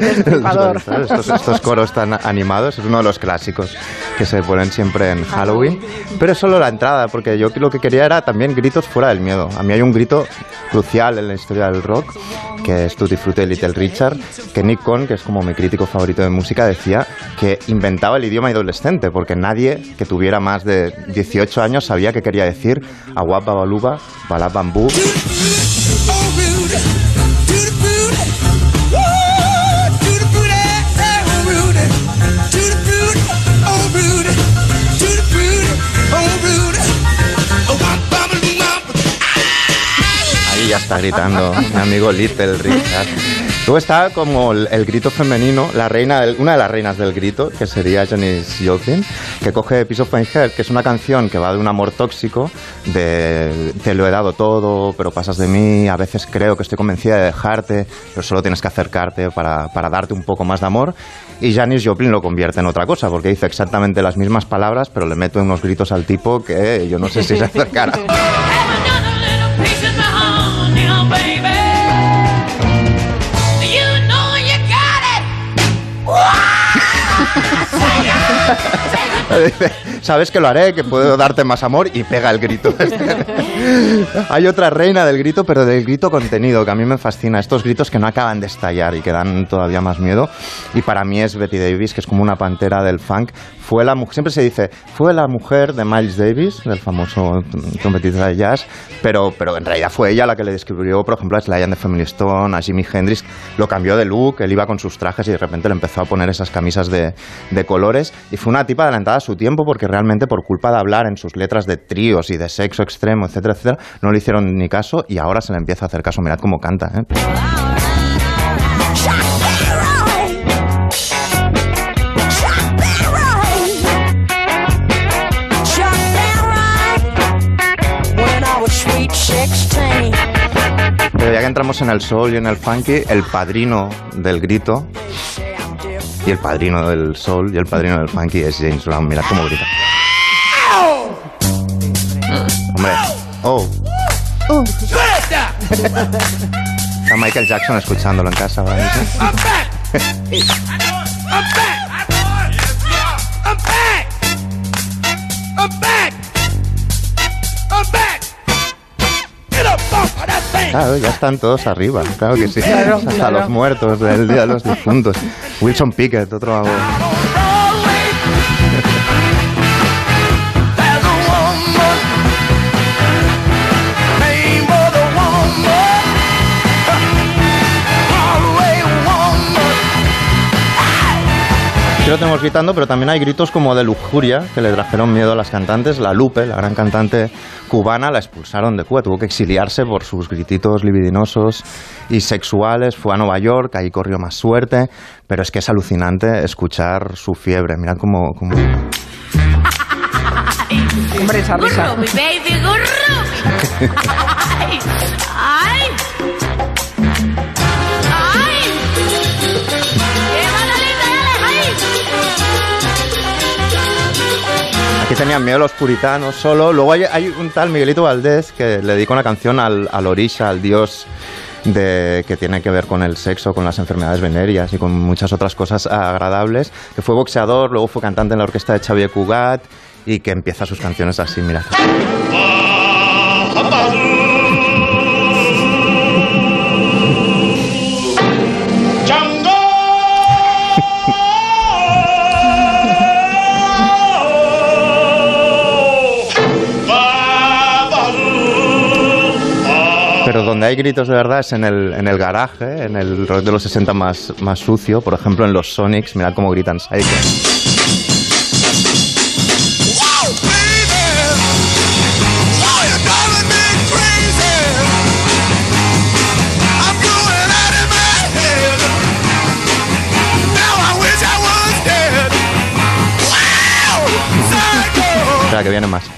destripador. [laughs] estos, estos coros tan animados es uno de los clásicos que se ponen siempre en Halloween. Pero es solo la entrada, porque yo lo que quería era también gritos fuera del miedo. A mí hay un grito crucial en la historia del rock, que es Tutti Frutti Little Richard, que Nick Cohn, que es como mi crítico favorito de música, decía que inventaba el idioma adolescente, porque nadie que tuviera más de 18 años sabía qué quería decir Aguap Babaluba, Balab Bambú. Está gritando mi amigo Little Richard. Luego está como el, el grito femenino, la reina del- una de las reinas del grito, que sería Janis Joplin, que coge Piece of My Head, que es una canción que va de un amor tóxico, de te lo he dado todo, pero pasas de mí, a veces creo que estoy convencida de dejarte, pero solo tienes que acercarte para, para darte un poco más de amor. Y Janis Joplin lo convierte en otra cosa, porque dice exactamente las mismas palabras, pero le mete unos gritos al tipo que yo no sé si se acercará. [laughs] Thank [laughs] you. [laughs] Sabes que lo haré, que puedo darte más amor y pega el grito. [laughs] Hay otra reina del grito, pero del grito contenido, que a mí me fascina. Estos gritos que no acaban de estallar y que dan todavía más miedo. Y para mí es Betty Davis, que es como una pantera del funk. Fue la, siempre se dice, fue la mujer de Miles Davis, del famoso trompetista de jazz, pero, pero en realidad fue ella la que le descubrió, por ejemplo, a Sly and the Family Stone, a Jimi Hendrix. Lo cambió de look, él iba con sus trajes y de repente le empezó a poner esas camisas de, de colores. Y fue una tipa adelantada su tiempo porque realmente por culpa de hablar en sus letras de tríos y de sexo extremo, etcétera, etcétera, no le hicieron ni caso y ahora se le empieza a hacer caso. Mirad cómo canta. ¿eh? Pero ya que entramos en el soul y en el funky, el padrino del grito y el padrino del soul y el padrino del funky es James Brown. Mirad cómo grita. Hombre, oh, está Michael Jackson escuchándolo en casa. ¿vale? [laughs] Claro, ya están todos arriba, claro que sí. Claro, Hasta claro. los muertos del Día de los Difuntos. Wilson Pickett, otro... lo tenemos gritando, pero también hay gritos como de lujuria que le trajeron miedo a las cantantes. La Lupe, la gran cantante cubana, la expulsaron de Cuba, tuvo que exiliarse por sus grititos libidinosos y sexuales. Fue a Nueva York, ahí corrió más suerte, pero es que es alucinante escuchar su fiebre. Mirad cómo... cómo... Hombre, esa risa. [laughs] tenían miedo los puritanos solo. Luego hay, un tal Miguelito Valdés que le dedica una canción al, al Orisha, al dios de, que tiene que ver con el sexo, con las enfermedades venéreas y con muchas otras cosas agradables, que fue boxeador, luego fue cantante en la orquesta de Xavier Cugat y que empieza sus canciones así, mira. Donde hay gritos de verdad es en el, en el garaje, en el rock de los 60 más, más sucio, por ejemplo en los Sonics, mirad cómo gritan Psycho. Espera, que viene más. [laughs]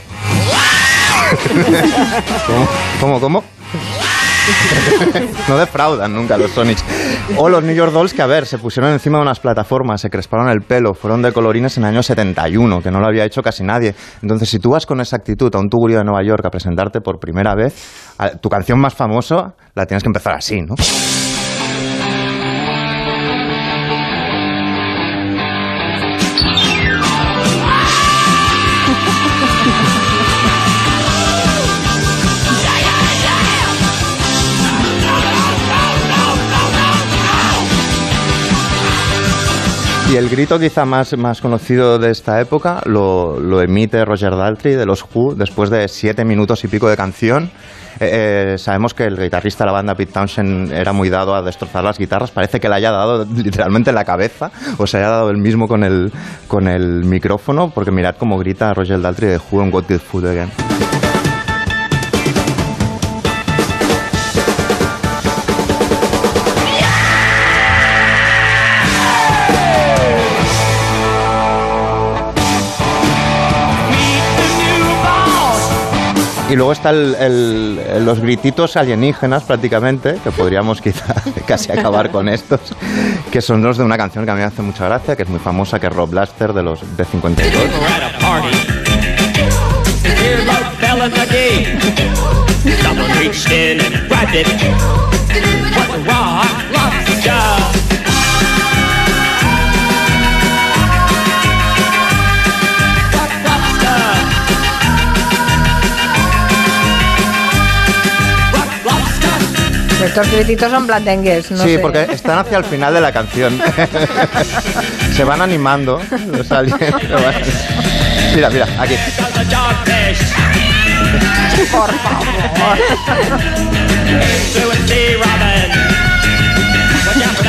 ¿Cómo? ¿Cómo? ¿Cómo? [laughs] no defraudan nunca los Sonics. O los New York Dolls que, a ver, se pusieron encima de unas plataformas, se cresparon el pelo, fueron de colorines en el año 71, que no lo había hecho casi nadie. Entonces, si tú vas con esa actitud a un tugurio de Nueva York a presentarte por primera vez, tu canción más famosa la tienes que empezar así, ¿no? Y el grito quizá más, más conocido de esta época lo, lo emite Roger Daltrey de los Who después de siete minutos y pico de canción. Eh, eh, sabemos que el guitarrista de la banda Pete Townshend era muy dado a destrozar las guitarras. Parece que le haya dado [laughs] literalmente en la cabeza o se haya dado el mismo con el, con el micrófono, porque mirad cómo grita Roger Daltrey de Who en What Good Food Again. Y luego están los grititos alienígenas prácticamente, que podríamos quizá [laughs] casi acabar con estos, que son los de una canción que a mí me hace mucha gracia, que es muy famosa, que es Rob Blaster de los de 52. Estos grititos son blandengues, no sí, sé. porque están hacia el final de la canción. [laughs] Se van animando los aliens. Mira, mira, aquí. Por favor.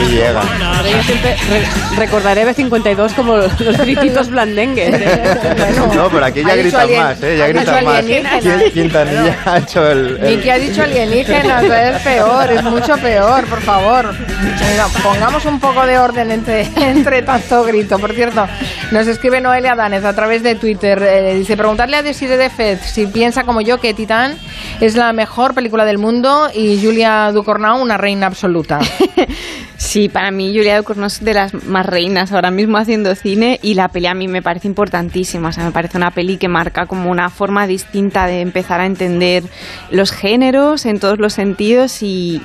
Llega. Pero yo siempre re- recordaré B52 como los grititos blandengues. [laughs] No, pero aquí ya gritan alien- más, ¿eh? Ya gritan más. Quintanilla ha hecho el... el- Miki ha dicho alienígenas, es peor, es mucho peor, por favor. Venga, pongamos un poco de orden entre, [laughs] entre tanto grito. Por cierto, nos escribe Noelia Danez a través de Twitter. eh, dice, preguntarle a Desiree de Fez si piensa como yo que Titán es la mejor película del mundo y Julia Ducournau una reina absoluta. [laughs] Sí, para mí Julia Ducournau es de las más reinas ahora mismo haciendo cine y la peli a mí me parece importantísima. O sea, me parece una peli que marca como una forma distinta de empezar a entender los géneros en todos los sentidos y,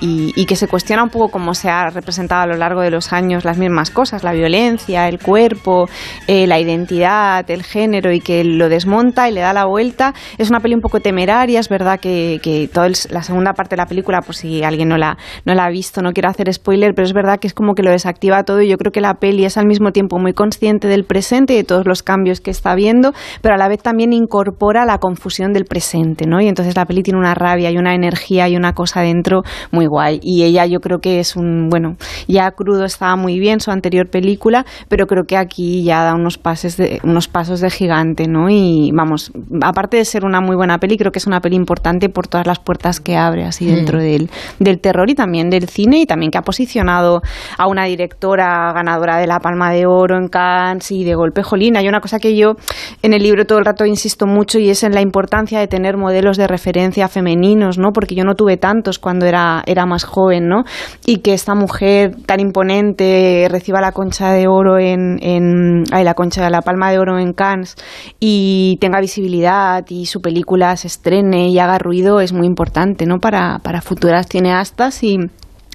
que se cuestiona un poco cómo se ha representado a lo largo de los años las mismas cosas, la violencia, el cuerpo, eh, la identidad, el género y que lo desmonta y le da la vuelta. Es una peli un poco temeraria, es verdad que, que toda el- la segunda parte de la película, por si alguien no la, no la ha visto, no quiero hacer spoiler, pero es verdad que es como que lo desactiva todo y yo creo que la peli es al mismo tiempo muy consciente del presente y de todos los cambios que está viendo, pero a la vez también incorpora la confusión del presente, ¿no? Y entonces la peli tiene una rabia y una energía y una cosa dentro muy guay. Y ella yo creo que es un, bueno, ya crudo estaba muy bien su anterior película, pero creo que aquí ya da unos pases de, unos pasos de gigante, ¿no? Y vamos, aparte de ser una muy buena peli, creo que es una peli importante por todas las puertas que abre así Mm. dentro del, del terror y también del cine y también que ha posicionado a una directora ganadora de la Palma de Oro en Cannes y de golpe jolín. Hay una cosa que yo en el libro todo el rato insisto mucho y es en la importancia de tener modelos de referencia femeninos, ¿no? Porque yo no tuve tantos cuando era, era más joven, ¿no? Y que esta mujer tan imponente reciba la concha de oro en, en ay, la concha de la Palma de Oro en Cannes y tenga visibilidad y su película se estrene y haga ruido es muy importante, ¿no? Para, para futuras cineastas y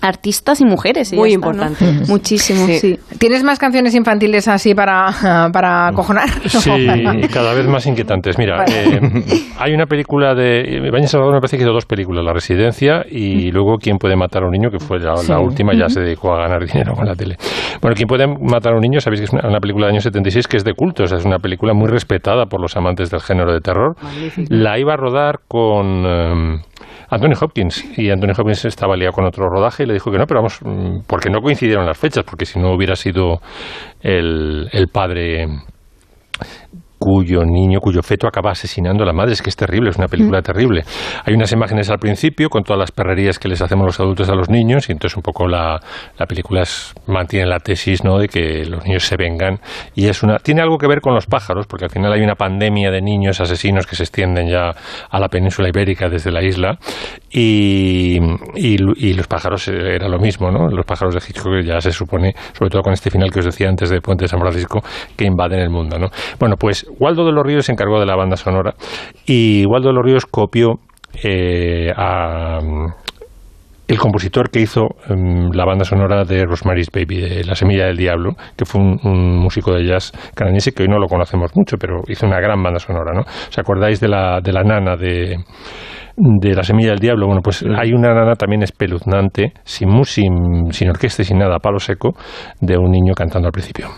artistas y mujeres. y Muy ya está, ¿no? importante. [laughs] Muchísimo, sí. ¿Tienes más canciones infantiles así para, [laughs] para acojonar? Sí, [laughs] y cada vez más inquietantes. Mira, Vale. eh, hay una película de. Baña Salvador me parece que hizo dos películas: La Residencia y luego ¿Quién puede matar a un niño? que fue la, última, ya se dedicó a ganar dinero con la tele. Bueno, ¿Quién puede matar a un niño? Sabéis que es una, una película del año 76 que es de culto, o sea, es una película muy respetada por los amantes del género de terror. La iba a rodar con. eh, Anthony Hopkins. Y Anthony Hopkins estaba liado con otro rodaje y le dijo que no, pero vamos, mm, porque no coincidieron las fechas, porque si no hubiera sido el, el padre cuyo niño, cuyo feto acaba asesinando a la madre. Es que es terrible, es una película terrible. Hay unas imágenes al principio con todas las perrerías que les hacemos los adultos a los niños y entonces un poco la, la película es- mantiene la tesis ¿no? de que los niños se vengan y es una tiene algo que ver con los pájaros porque al final hay una pandemia de niños asesinos que se extienden ya a la península ibérica desde la isla y, y, y los pájaros eh, era lo mismo, ¿no? Los pájaros de Hitchcock ya se supone, sobre todo con este final que os decía antes de Puente de San Francisco, que invaden el mundo, ¿no? Bueno, pues Waldo de los Ríos se encargó de la banda sonora y Waldo de los Ríos copió eh, a el compositor que hizo em, la banda sonora de Rosemary's Baby, de La Semilla del Diablo, que fue un, músico de jazz canadiense que hoy no lo conocemos mucho, pero hizo una gran banda sonora, ¿no? ¿Os acordáis de la, de la nana de, de La Semilla del Diablo? Bueno, pues hay una nana también espeluznante, sin sin, sin orquesta y sin nada, palo seco, de un niño cantando al principio.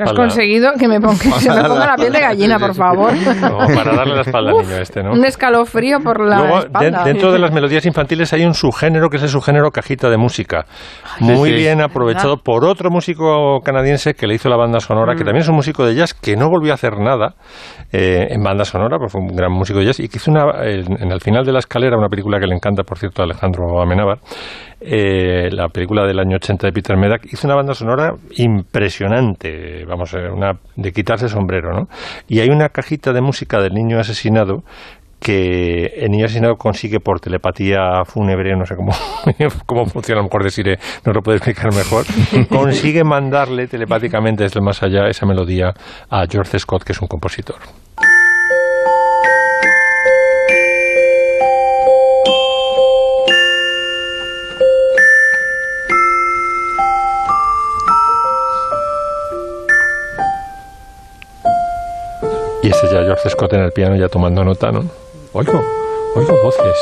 Has conseguido que me ponga, [laughs] se me ponga la piel de gallina, por favor. Como para darle la espalda al niño este, ¿no? Un escalofrío por la Luego, de- espalda. dentro de las melodías infantiles hay un subgénero que es el subgénero cajita de música. Muy sí. bien aprovechado por otro músico canadiense que le hizo la banda sonora, que también es un músico de jazz que no volvió a hacer nada eh, en banda sonora, porque fue un gran músico de jazz, y que hizo una, en, en el final de la escalera, una película que le encanta, por cierto, a Alejandro Amenábar, eh, la película del año 80 de Peter Medak, hizo una banda sonora impresionante, vamos, eh, una de quitarse el sombrero, ¿no? Y hay una cajita de música del niño asesinado que el niño asesinado consigue por telepatía fúnebre, no sé cómo, [laughs] cómo funciona, a lo mejor decir, no lo puede explicar mejor, [laughs] consigue mandarle telepáticamente desde el más allá esa melodía a George Scott, que es un compositor. Y ese ya George Scott en el piano ya tomando nota, ¿no? Oigo, oigo voces.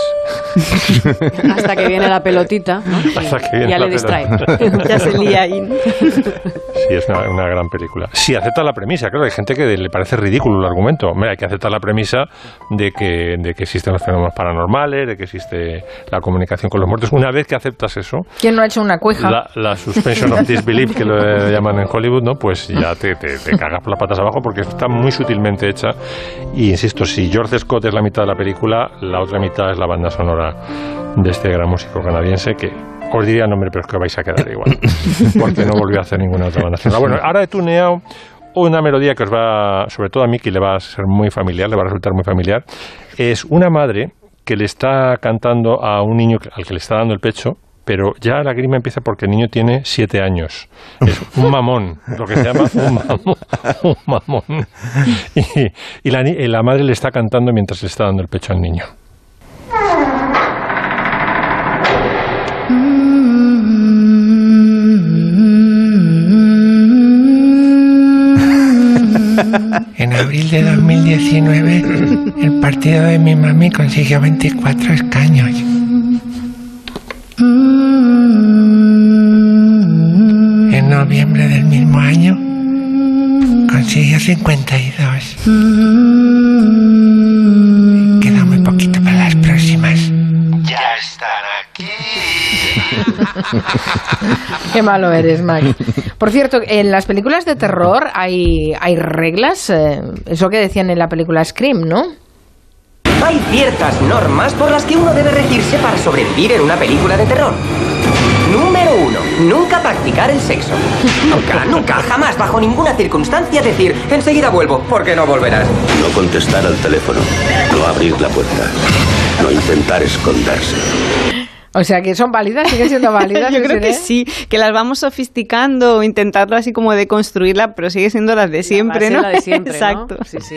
[laughs] Hasta que viene la pelotita, ¿no? [laughs] Hasta que viene ya la le distrae. pelota. [laughs] Ya se lía ahí. Sí, es una, una gran película. Sí, acepta la premisa. Claro, hay gente que le parece ridículo el argumento. Hombre, hay que aceptar la premisa de que, de que existen los fenómenos paranormales, de que existe la comunicación con los muertos. Una vez que aceptas eso, ¿Quién no ha hecho una cueja? la, la suspension of disbelief, que lo llaman en Hollywood, ¿no? Pues ya te, te, te cagas por las patas abajo porque está muy sutilmente hecha. Y insisto, si George Scott es la mitad de la película, la otra mitad es la banda sonora de este gran músico canadiense que os diría el nombre, pero es que vais a quedar igual. [laughs] Porque no volvió a hacer ninguna otra banda sonora. Bueno, ahora he tuneado una melodía que os va, sobre todo a Miki le va a ser muy familiar, le va a resultar muy familiar. Es una madre que le está cantando a un niño al que le está dando el pecho, pero ya la grima empieza porque el niño tiene siete años. Es un mamón, lo que se llama un mamón. Un mamón. Y, y la, la madre le está cantando mientras le está dando el pecho al niño. En abril de 2019, el partido de mi mami consiguió 24 escaños. En noviembre del mismo año, consiguió 52. Queda muy poquito para las próximas. Ya están aquí. [laughs] [laughs] Qué malo eres, Max. Por cierto, en las películas de terror hay, hay reglas, eh, eso que decían en la película Scream, ¿no? Hay ciertas normas por las que uno debe regirse para sobrevivir en una película de terror. Número uno, nunca practicar el sexo. Nunca, nunca, jamás, bajo ninguna circunstancia decir, enseguida vuelvo, porque no volverás. No contestar al teléfono, no abrir la puerta, no intentar esconderse. O sea, que son válidas, siguen siendo [laughs] válidas. Yo creo que sí, que las vamos sofisticando o intentando así como deconstruirla, pero sigue siendo las de siempre, ¿no? la de siempre, ¿no? [laughs] Exacto. Sí, sí.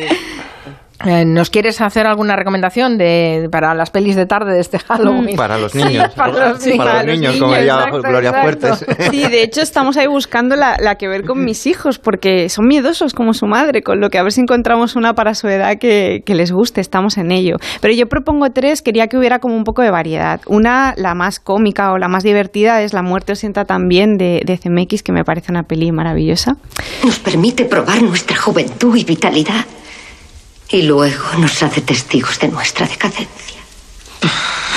Eh, ¿Nos quieres hacer alguna recomendación de, para las pelis de tarde de este Halloween? Para los niños. para los, sí, Para los niños, como diría exacto, Gloria exacto. Fuertes. Sí, de hecho estamos ahí buscando la, la que ver con mis hijos, porque son miedosos como su madre, con lo que a ver si encontramos una para su edad que, que les guste, estamos en ello. Pero yo propongo tres, quería que hubiera como un poco de variedad. Una, la más cómica o la más divertida, es La muerte os sienta también de, de CMX, que me parece una peli maravillosa. Nos permite probar nuestra juventud y vitalidad. Y luego nos hace testigos de nuestra decadencia.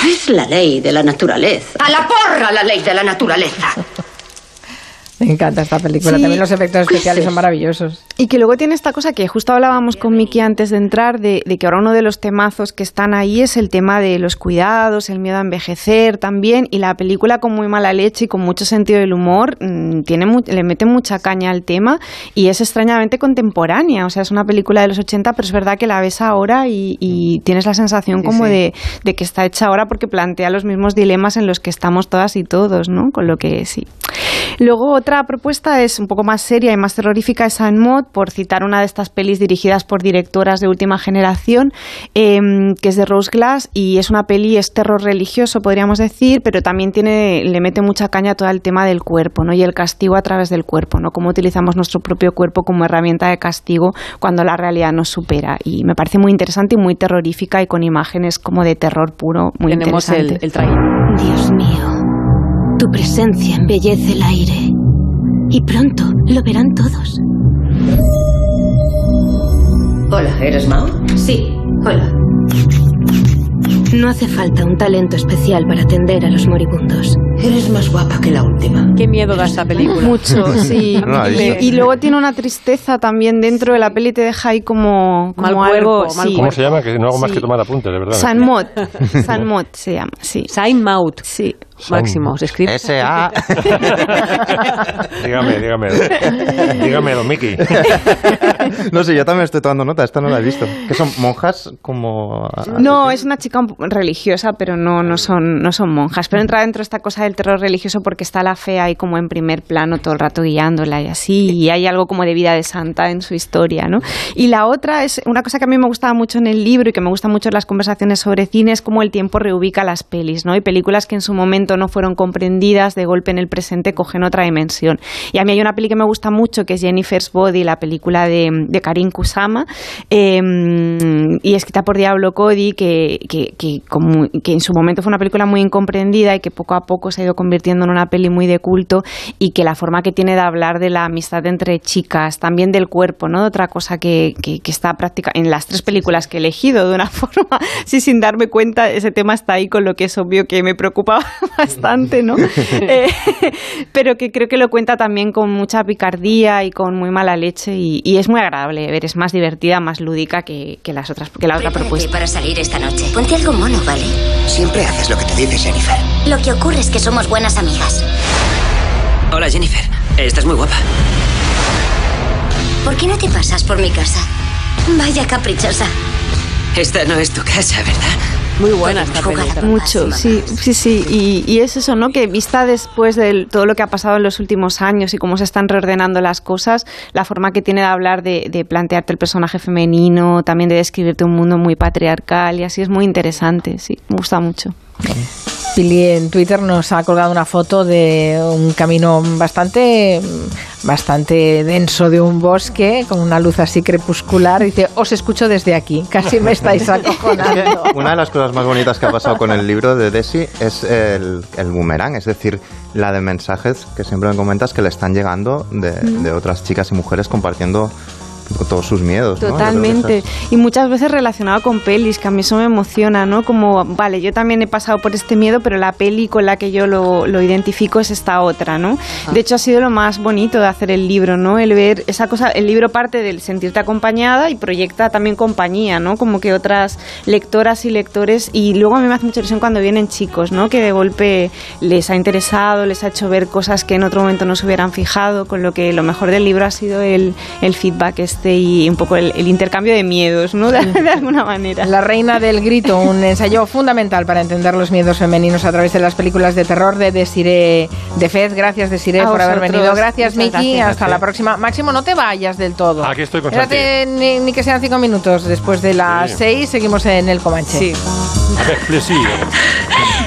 Es la ley de la naturaleza. ¡A la porra la ley de la naturaleza! Me encanta esta película. Sí. También los efectos especiales son maravillosos. Y que luego tiene esta cosa que justo hablábamos con Miki antes de entrar, de, de que ahora uno de los temazos que están ahí es el tema de los cuidados, el miedo a envejecer también, y la película con muy mala leche y con mucho sentido del humor mm, tiene le mete mucha caña al tema y es extrañamente contemporánea, o sea, es una película de los 80, pero es verdad que la ves ahora y, y tienes la sensación como sí. De, de que está hecha ahora porque plantea los mismos dilemas en los que estamos todas y todos, ¿no? Con lo que sí. Luego otra propuesta es un poco más seria y más terrorífica, es Anne Mod, por citar una de estas pelis dirigidas por directoras de última generación, eh, que es de Rose Glass y es una peli, es terror religioso, podríamos decir, pero también tiene, le mete mucha caña a todo el tema del cuerpo ¿no? y el castigo a través del cuerpo, ¿no? cómo utilizamos nuestro propio cuerpo como herramienta de castigo cuando la realidad nos supera. Y me parece muy interesante y muy terrorífica y con imágenes como de terror puro, muy Tenemos el, interesante. el trailer. Dios mío, tu presencia embellece el aire. Y pronto lo verán todos. Hola, ¿eres Mao? Sí, hola. No hace falta un talento especial para atender a los moribundos. Eres más guapa que la última. Qué miedo da esta película. Mucho, [laughs] sí. Y, luego tiene una tristeza también dentro de la peli, te deja ahí como, como Mal algo. cuerpo, mal sí. ¿Cómo se llama? Que no hago más Sí. que tomar apuntes, de verdad. Sanmot. [laughs] Sanmot se llama, sí. Sign-Mout. Sí. Máximo, se escribe. S.A. [laughs] dígame, dígame. dígame, don Miki. no sé, yo también estoy tomando nota, esta no la he visto. ¿Qué son monjas como...? No, es una chica religiosa, pero no, no, son, no son monjas. Pero entra dentro de esta cosa del terror religioso porque está la fe ahí como en primer plano todo el rato guiándola y así. Y hay algo como de vida de santa en su historia, ¿no? Y la otra es una cosa que a mí me gustaba mucho en el libro y que me gusta mucho en las conversaciones sobre cine, es cómo el tiempo reubica las pelis, ¿no? Hay películas que en su momento no fueron comprendidas, de golpe en el presente cogen otra dimensión. Y a mí hay una peli que me gusta mucho que es Jennifer's Body, la película de, de Karin Kusama, eh, y escrita por Diablo Cody, que, que, que, como- que en su momento fue una película muy incomprendida y que poco a poco se ha ido convirtiendo en una peli muy de culto y que la forma que tiene de hablar de la amistad entre chicas, también del cuerpo, ¿no? Otra cosa que, que, que está práctica en las tres películas que he elegido de una [laughs] forma, sí, sin darme cuenta, ese tema está ahí con lo que es obvio que me preocupa [laughs] bastante, ¿no? [laughs] Eh, [laughs] pero que creo que lo cuenta también con mucha picardía y con muy mala leche y, y es muy agradable de ver, es más divertida, más lúdica que, que las otras, que la otra Prepárate propuesta. para salir esta noche. Ponte algo mono, ¿vale? Siempre haces lo que te dice Jennifer. Lo que ocurre es que somos buenas amigas. Hola, Jennifer. Estás muy guapa. ¿Por qué no te pasas por mi casa? Vaya caprichosa. Esta no es tu casa, ¿verdad? Muy buena esta película. Mucho, sí, sí, sí. Y, y es eso, ¿no? Que vista después de todo lo que ha pasado en los últimos años y cómo se están reordenando las cosas, la forma que tiene de hablar, de, de plantearte el personaje femenino, también de describirte un mundo muy patriarcal y así es muy interesante, sí, me gusta mucho. Pili en Twitter nos ha colgado una foto de un camino bastante bastante denso de un bosque con una luz así crepuscular. Dice, os escucho desde aquí. Casi me estáis [laughs] acojonando. Una de las cosas más bonitas que ha pasado con el libro de Desi es el, el boomerang, es decir, la de mensajes que siempre me comentas que le están llegando de, Mm. de otras chicas y mujeres compartiendo todos sus miedos. Totalmente. Y muchas veces relacionado con pelis, que a mí eso me emociona, ¿no? Como, vale, yo también he pasado por este miedo, pero la peli con la que yo lo, lo identifico es esta otra, ¿no? De hecho, ha sido lo más bonito de hacer el libro, ¿no? El ver esa cosa, el libro parte del sentirte acompañada y proyecta también compañía, ¿no? Como que otras lectoras y lectores, y luego a mí me hace mucha ilusión cuando vienen chicos, ¿no? Que de golpe les ha interesado, les ha hecho ver cosas que en otro momento no se hubieran fijado, con lo que lo mejor del libro ha sido el, el feedback este y un poco el, el intercambio de miedos, ¿no? [laughs] De, de alguna manera. La Reina del Grito, un ensayo fundamental para entender los miedos femeninos a través de las películas de terror de Desiree de Fez. Gracias, Desiree, por haber venido. Gracias, Miki. gracias. Hasta la próxima. Máximo, no te vayas del todo. Aquí estoy con Espérate, ni, ni que sean cinco minutos. Después de las Sí. seis, seguimos en el Comanche. Sí. [laughs]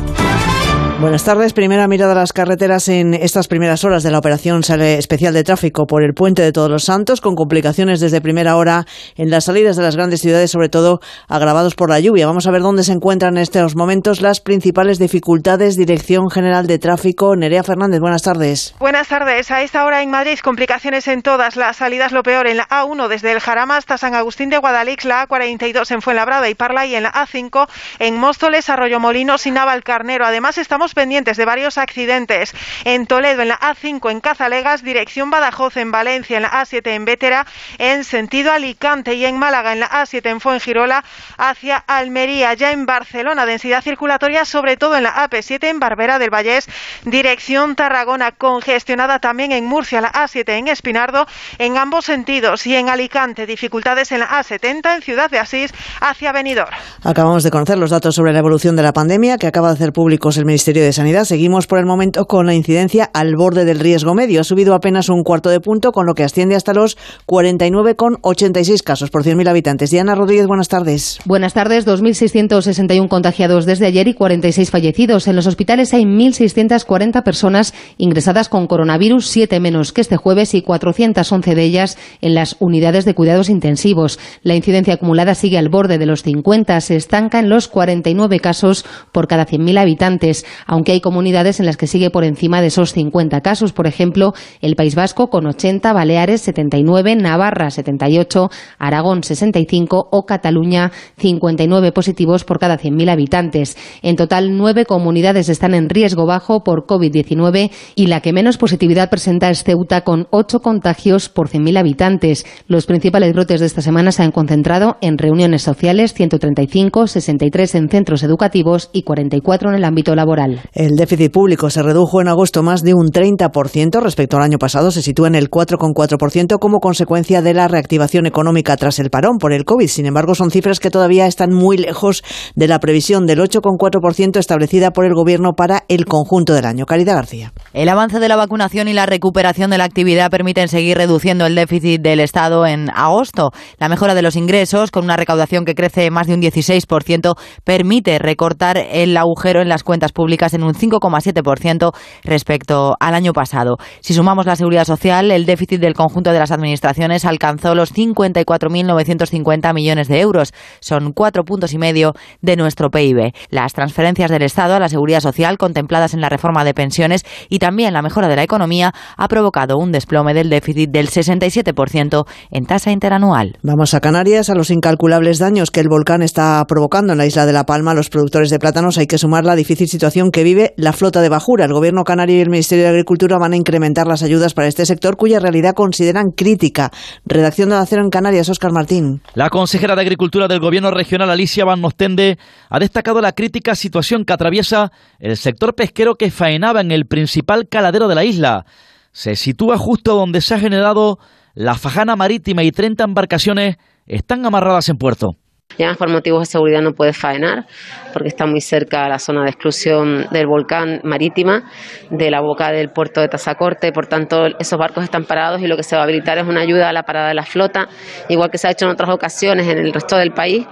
Buenas tardes. Primera mirada a las carreteras en estas primeras horas de la operación sale especial de tráfico por el puente de Todos los Santos, con complicaciones desde primera hora en las salidas de las grandes ciudades, sobre todo agravados por la lluvia. Vamos a ver dónde se encuentran en estos momentos las principales dificultades. Dirección General de Tráfico, Nerea Fernández. Buenas tardes. Buenas tardes. A esta hora en Madrid, complicaciones en todas las salidas. Lo peor en la A1 desde el Jarama hasta San Agustín de Guadalix, la A42 en Fuenlabrada y Parla y en la A5 en Móstoles, Arroyo Molinos y Navalcarnero. Además, estamos pendientes de varios accidentes en Toledo, en la A5 en Cazalegas, dirección Badajoz en Valencia, en la A7 en Vétera, en sentido Alicante y en Málaga, en la A7 en Fuengirola hacia Almería. Ya en Barcelona, densidad circulatoria, sobre todo en la AP7 en Barbera del Vallés, dirección Tarragona, congestionada también en Murcia, la A7 en Espinardo, en ambos sentidos y en Alicante, dificultades en la A70 en Ciudad de Asís hacia Benidorm. Acabamos de conocer los datos sobre la evolución de la pandemia que acaba de hacer públicos el Ministerio Ministerio de Sanidad. Seguimos por el momento con la incidencia al borde del riesgo medio. Ha subido apenas un cuarto de punto, con lo que asciende hasta los 49,86 casos por 100.000 habitantes. Diana Rodríguez, buenas tardes. Buenas tardes. 2.661 contagiados desde ayer y 46 fallecidos. En los hospitales hay 1.640 personas ingresadas con coronavirus, siete menos que este jueves y 411 de ellas en las unidades de cuidados intensivos. La incidencia acumulada sigue al borde de los 50, se estanca en los 49 casos por cada 100.000 habitantes, aunque hay comunidades en las que sigue por encima de esos 50 casos. Por ejemplo, el País Vasco con 80, Baleares 79, Navarra 78, Aragón 65 o Cataluña 59 positivos por cada 100.000 habitantes. En total, nueve comunidades están en riesgo bajo por COVID-19 y la que menos positividad presenta es Ceuta con ocho contagios por 100.000 habitantes. Los principales brotes de esta semana se han concentrado en reuniones sociales, 135, 63 en centros educativos y 44 en el ámbito laboral. El déficit público se redujo en agosto más de un 30% respecto al año pasado. Se sitúa en el 4,4% como consecuencia de la reactivación económica tras el parón por el COVID. Sin embargo, son cifras que todavía están muy lejos de la previsión del 8,4% establecida por el Gobierno para el conjunto del año. Caridad García. El avance de la vacunación y la recuperación de la actividad permiten seguir reduciendo el déficit del Estado en agosto. La mejora de los ingresos, con una recaudación que crece más de un 16%, permite recortar el agujero en las cuentas públicas en un 5,7% respecto al año pasado. Si sumamos la seguridad social, el déficit del conjunto de las administraciones alcanzó los 54.950 millones de euros. Son cuatro puntos y medio de nuestro PIB. Las transferencias del Estado a la seguridad social contempladas en la reforma de pensiones y también la mejora de la economía ha provocado un desplome del déficit del 67% en tasa interanual. Vamos a Canarias, a los incalculables daños que el volcán está provocando en la isla de La Palma. Los productores de plátanos hay que sumar la difícil situación que vive la flota de bajura. El gobierno canario y el Ministerio de Agricultura van a incrementar las ayudas para este sector cuya realidad consideran crítica. Redacción de Acero en Canarias, Óscar Martín. La consejera de Agricultura del gobierno regional, Alicia Van Nostende, ha destacado la crítica situación que atraviesa el sector pesquero que faenaba en el principal caladero de la isla. Se sitúa justo donde se ha generado la fajana marítima y 30 embarcaciones están amarradas en puerto. Y además por motivos de seguridad no puede faenar porque está muy cerca a la zona de exclusión del volcán marítima, de la boca del puerto de Tazacorte, por tanto esos barcos están parados y lo que se va a habilitar es una ayuda a la parada de la flota, igual que se ha hecho en otras ocasiones en el resto del país,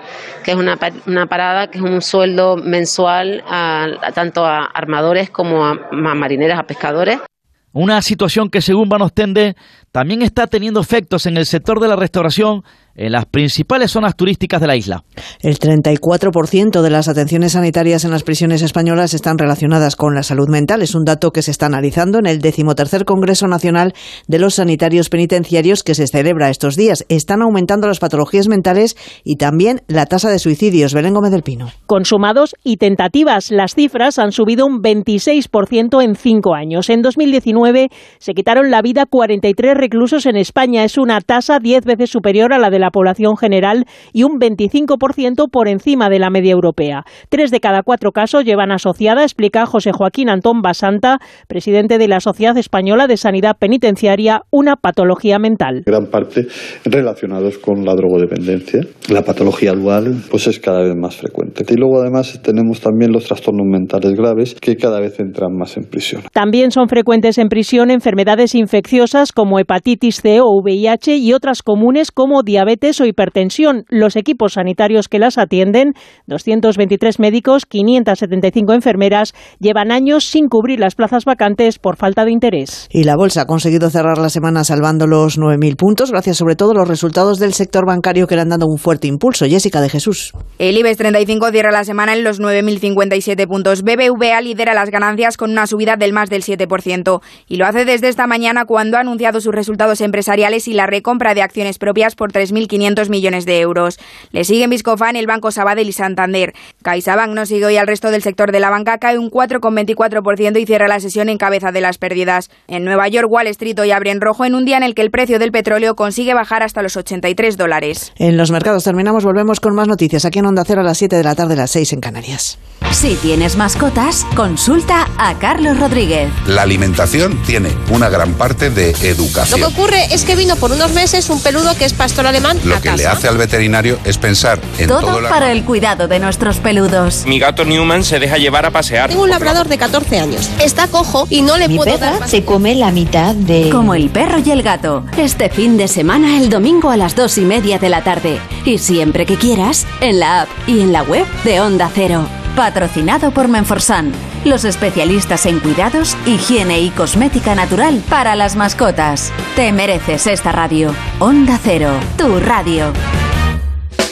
que es una, una parada que es un sueldo mensual a, tanto a armadores como a, a marineras, a pescadores. Una situación que según Van Ostende también está teniendo efectos en el sector de la restauración en las principales zonas turísticas de la isla. El 34% de las atenciones sanitarias en las prisiones españolas están relacionadas con la salud mental. Es un dato que se está analizando en el decimotercer Congreso Nacional de los Sanitarios Penitenciarios que se celebra estos días. Están aumentando las patologías mentales y también la tasa de suicidios. Belén Gómez del Pino. Consumados y tentativas. Las cifras han subido un 26% en cinco años. En 2019 se quitaron la vida 43 reclusos en España. Es una tasa 10 veces superior a la de la población general y un 25% por encima de la media europea. Tres de cada cuatro casos llevan asociada, explica José Joaquín Antón Basanta, presidente de la Sociedad Española de Sanidad Penitenciaria, una patología mental. Gran parte relacionados con la drogodependencia. La patología dual pues es cada vez más frecuente. Y luego además tenemos también los trastornos mentales graves que cada vez entran más en prisión. También son frecuentes en prisión enfermedades infecciosas como hepatitis C o VIH y otras comunes como diabetes o hipertensión. Los equipos sanitarios que las atienden, 223 médicos, 575 enfermeras, llevan años sin cubrir las plazas vacantes por falta de interés. Y la bolsa ha conseguido cerrar la semana salvando los 9.000 puntos, gracias sobre todo a los resultados del sector bancario que le han dado un fuerte impulso. Jessica de Jesús. El IBEX 35 cierra la semana en los 9.057 puntos. BBVA lidera las ganancias con una subida del más del 7% y lo hace desde esta mañana cuando ha anunciado sus resultados empresariales y la recompra de acciones propias por 3.500 millones de euros. Le siguen Viscofan, el Banco Sabadell y Santander. CaixaBank no sigue hoy al resto del sector de la banca, cae un 4,24% y cierra la sesión en cabeza de las pérdidas. En Nueva York, Wall Street hoy abre en rojo en un día en el que el precio del petróleo consigue bajar hasta los 83 dólares. En los mercados terminamos, volvemos con más noticias aquí en Onda Cero a las 7 de la tarde, a las 6 en Canarias. Si tienes mascotas, consulta a Carlos Rodríguez. La alimentación tiene una gran parte de Lo educación. que ocurre es que vino por unos meses un peludo que es pastor alemán Lo a que le hace al veterinario es pensar en todo, Todo la- para el cuidado de nuestros peludos. Mi gato Newman se deja llevar a pasear. Tengo un labrador de 14 años. Está cojo y no le Mi puedo dar se come la mitad de... Como el perro y el gato. Este fin de semana, el domingo a las dos y media de la tarde. Y siempre que quieras, en la app y en la web de Onda Cero. Patrocinado por Menforsan, los especialistas en cuidados, higiene y cosmética natural para las mascotas. Te mereces esta radio. Onda Cero, tu radio.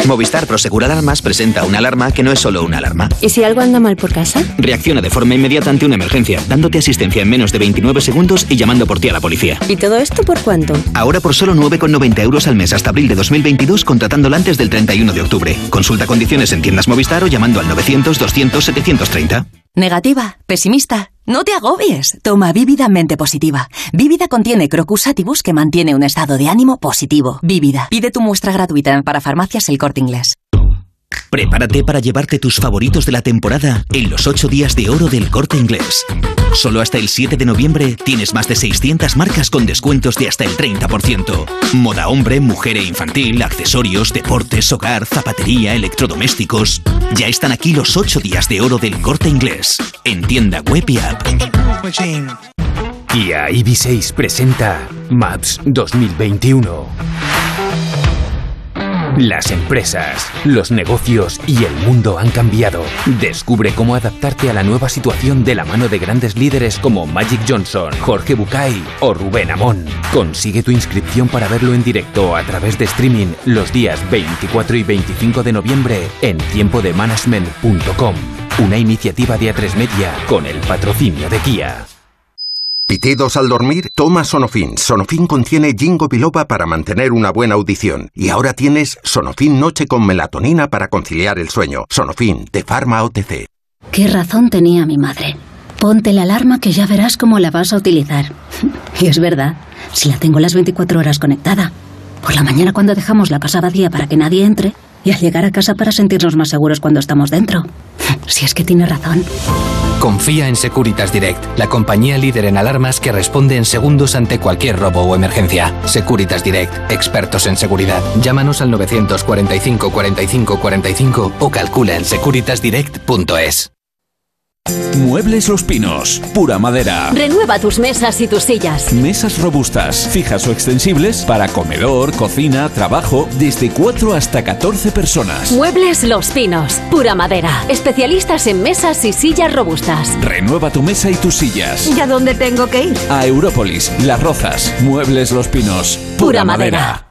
Movistar Prosegur Alarmas presenta una alarma que no es solo una alarma. ¿Y si algo anda mal por casa? Reacciona de forma inmediata ante una emergencia, dándote asistencia en menos de 29 segundos y llamando por ti a la policía. ¿Y todo esto por cuánto? Ahora por solo 9,90 euros al mes hasta abril de 2022 contratándola antes del 31 de octubre. Consulta condiciones en tiendas Movistar o llamando al 900 200 730. Negativa, pesimista. No te agobies. Toma Vívida Mente Positiva. Vívida contiene Crocus Atibus que mantiene un estado de ánimo positivo. Vívida. Pide tu muestra gratuita en Parafarmacias El Corte Inglés. Prepárate para llevarte tus favoritos de la temporada en los 8 días de oro del corte inglés. Solo hasta el 7 de noviembre tienes más de 600 marcas con descuentos de hasta el 30%. Moda hombre, mujer e infantil, accesorios, deportes, hogar, zapatería, electrodomésticos. Ya están aquí los 8 días de oro del corte inglés. En tienda web y app. Kia EV6 presenta Maps 2021. Las empresas, los negocios y el mundo han cambiado. Descubre cómo adaptarte a la nueva situación de la mano de grandes líderes como Magic Johnson, Jorge Bucay o Rubén Amón. Consigue tu inscripción para verlo en directo a través de streaming los días 24 y 25 de noviembre en tiempodemanagement.com. Una iniciativa de A3 Media con el patrocinio de Kia. ¿Pitidos al dormir? Toma Sonofin. Sonofin contiene ginkgo biloba para mantener una buena audición. Y ahora tienes Sonofin Noche con melatonina para conciliar el sueño. Sonofin, de Pharma OTC. Qué razón tenía mi madre. Ponte la alarma que ya verás cómo la vas a utilizar. [laughs] Y es verdad, si la tengo las 24 horas conectada. Por la mañana cuando dejamos la casa vacía para que nadie entre y al llegar a casa para sentirnos más seguros cuando estamos dentro. Si es que tiene razón. Confía en Securitas Direct, la compañía líder en alarmas que responde en segundos ante cualquier robo o emergencia. Securitas Direct, expertos en seguridad. Llámanos al 945 45 45 o calcula en securitasdirect.es. Muebles Los Pinos, pura madera. Renueva tus mesas y tus sillas. Mesas robustas, fijas o extensibles para comedor, cocina, trabajo, desde 4 hasta 14 personas. Muebles Los Pinos, pura madera. Especialistas en mesas y sillas robustas. Renueva tu mesa y tus sillas. ¿Y a dónde tengo que ir? A Európolis, Las Rozas, Muebles Los Pinos, Pura madera.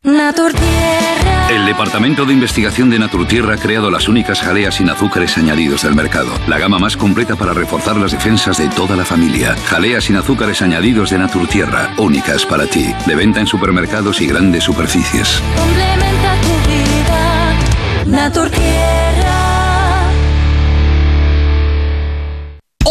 El Departamento de Investigación de Naturtierra ha creado las únicas jaleas sin azúcares añadidos del mercado. La gama más completa para reforzar las defensas de toda la familia. Jaleas sin azúcares añadidos de Naturtierra, únicas para ti. De venta en supermercados y grandes superficies. Complementa tu vida.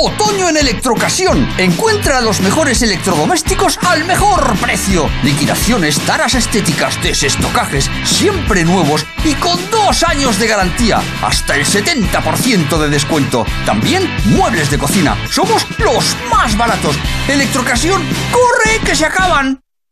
Otoño en Electrocasión. Encuentra los mejores electrodomésticos al mejor precio. Liquidaciones, taras estéticas, desestocajes, siempre nuevos y con dos años de garantía. Hasta el 70% de descuento. También muebles de cocina. Somos los más baratos. Electrocasión, ¡corre que se acaban!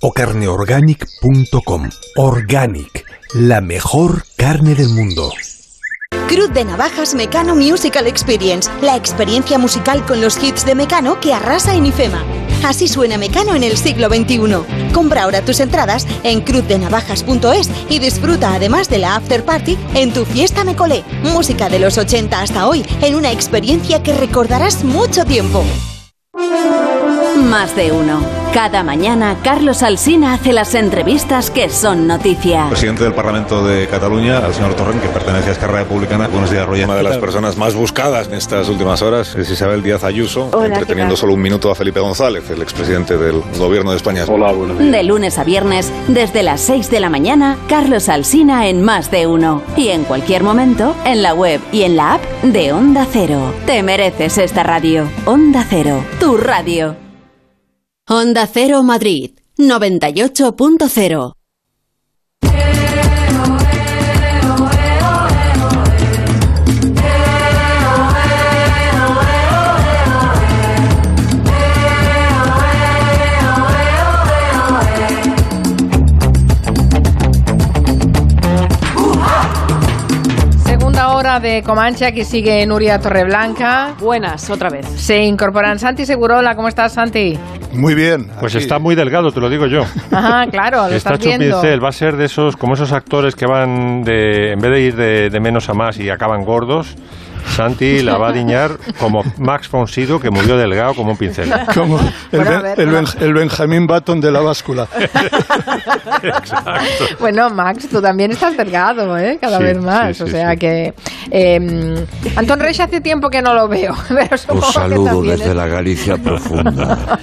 o carneorganic.com. Organic, la mejor carne del mundo. Cruz de Navajas Mecano Musical Experience, la experiencia musical con los hits de Mecano que arrasa en IFEMA. Así suena Mecano en el siglo XXI. Compra ahora tus entradas en cruzdenavajas.es y disfruta además de la after party en tu fiesta Mecolé. Música de los 80 hasta hoy en una experiencia que recordarás mucho tiempo. Más de uno. Cada mañana Carlos Alsina hace las entrevistas que son noticia. Presidente del Parlamento de Cataluña, al señor Torrent, que pertenece a Esquerra Republicana. Buenos días, Roger. Una de las personas más buscadas en estas últimas horas es Isabel Díaz Ayuso, Hola, entreteniendo solo un minuto a Felipe González, el expresidente del Gobierno de España. Hola, buenos De lunes a viernes, desde las 6 de la mañana, Carlos Alsina en Más de uno. Y en cualquier momento, en la web y en la app de Onda Cero. Te mereces esta radio. Onda Cero, tu radio. Onda Cero Madrid 98.0 hora de Comanche, aquí sigue Nuria Torreblanca. Buenas, otra vez. Se incorporan Santi Segurola. ¿Cómo estás, Santi? Muy bien. Pues está muy delgado, te lo digo yo. [laughs] Ajá, claro, lo Está estás hecho un viendo. pincel, va a ser de esos, como esos actores que van de, en vez de ir de, de menos a más y acaban gordos, Santi la va a diñar como Max Fonsido, que murió delgado como un pincel. Como el, Bueno, ver, el no. Ben- el Benjamín Button de la báscula. [laughs] Bueno, Max, tú también estás delgado, ¿eh? Cada Sí, vez más. sí, o sí, sea sí. que. Eh, Antón Reich hace tiempo que no lo veo. [laughs] Pero Os saludo desde es- la Galicia [laughs] profunda.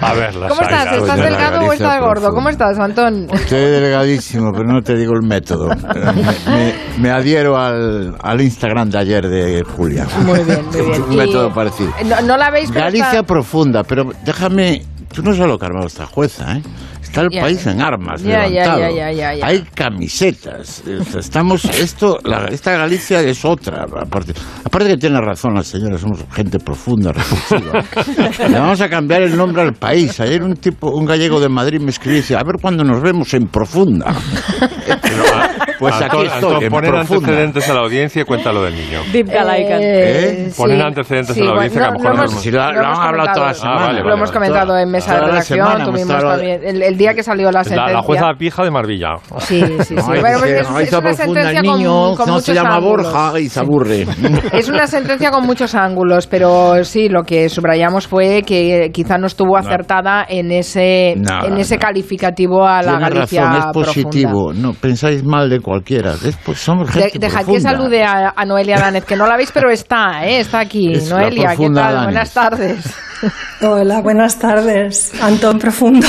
A ver, ¿Cómo estás? ¿Estás de la delgado o estás gordo? profunda. ¿Cómo estás, Antón? Estoy delgadísimo, pero no te digo el método. Me, me- me adhiero al, al Instagram de ayer de Julia. Muy bien, muy [laughs] bien. Un método parecido. No, no la veis, pero Galicia está- profunda, pero déjame... Tú no solo que ha armado esta jueza, ¿eh? Está el país en armas, Ya, ya, levantado. ya. Hay camisetas. Estamos, esto, la- esta Galicia es otra. Aparte, aparte que tiene razón la señora, somos gente profunda, reflexiva. [laughs] Le vamos a cambiar el nombre al país. Ayer un tipo, un gallego de Madrid me escribió y dice, a ver cuándo nos vemos en profunda. [laughs] Pues aquí estoy, Antón, en poner profunda. antecedentes a la audiencia y cuéntalo del niño. Deep Galaican. ¿Eh? Poner antecedentes sí, a la audiencia que a lo mejor lo no- no- Si lo la hemos han hablado toda la semana. Ah, vale, Lo hemos vale. comentado en mesa de Toda redacción, semana hemos tuvimos estado- también el, el día que salió la sentencia. la jueza pija de Marbella. Sí, sí, sí. Bueno, pues es, una profunda el sentencia con, niño, con se llama ángulos. Borja y se aburre. [laughs] Es una sentencia con muchos ángulos, pero sí, lo que subrayamos fue que quizá no estuvo acertada en ese en ese calificativo a la Galicia razón, es profunda. positivo. No pensáis mal de cualquiera. Es, pues, De- gente dejad que salude a, a Noelia Danez, que no la veis, pero está, ¿eh? está aquí. Es Noelia, ¿qué tal? Danez. Buenas tardes. [laughs] Hola, buenas tardes. Antón Profundo.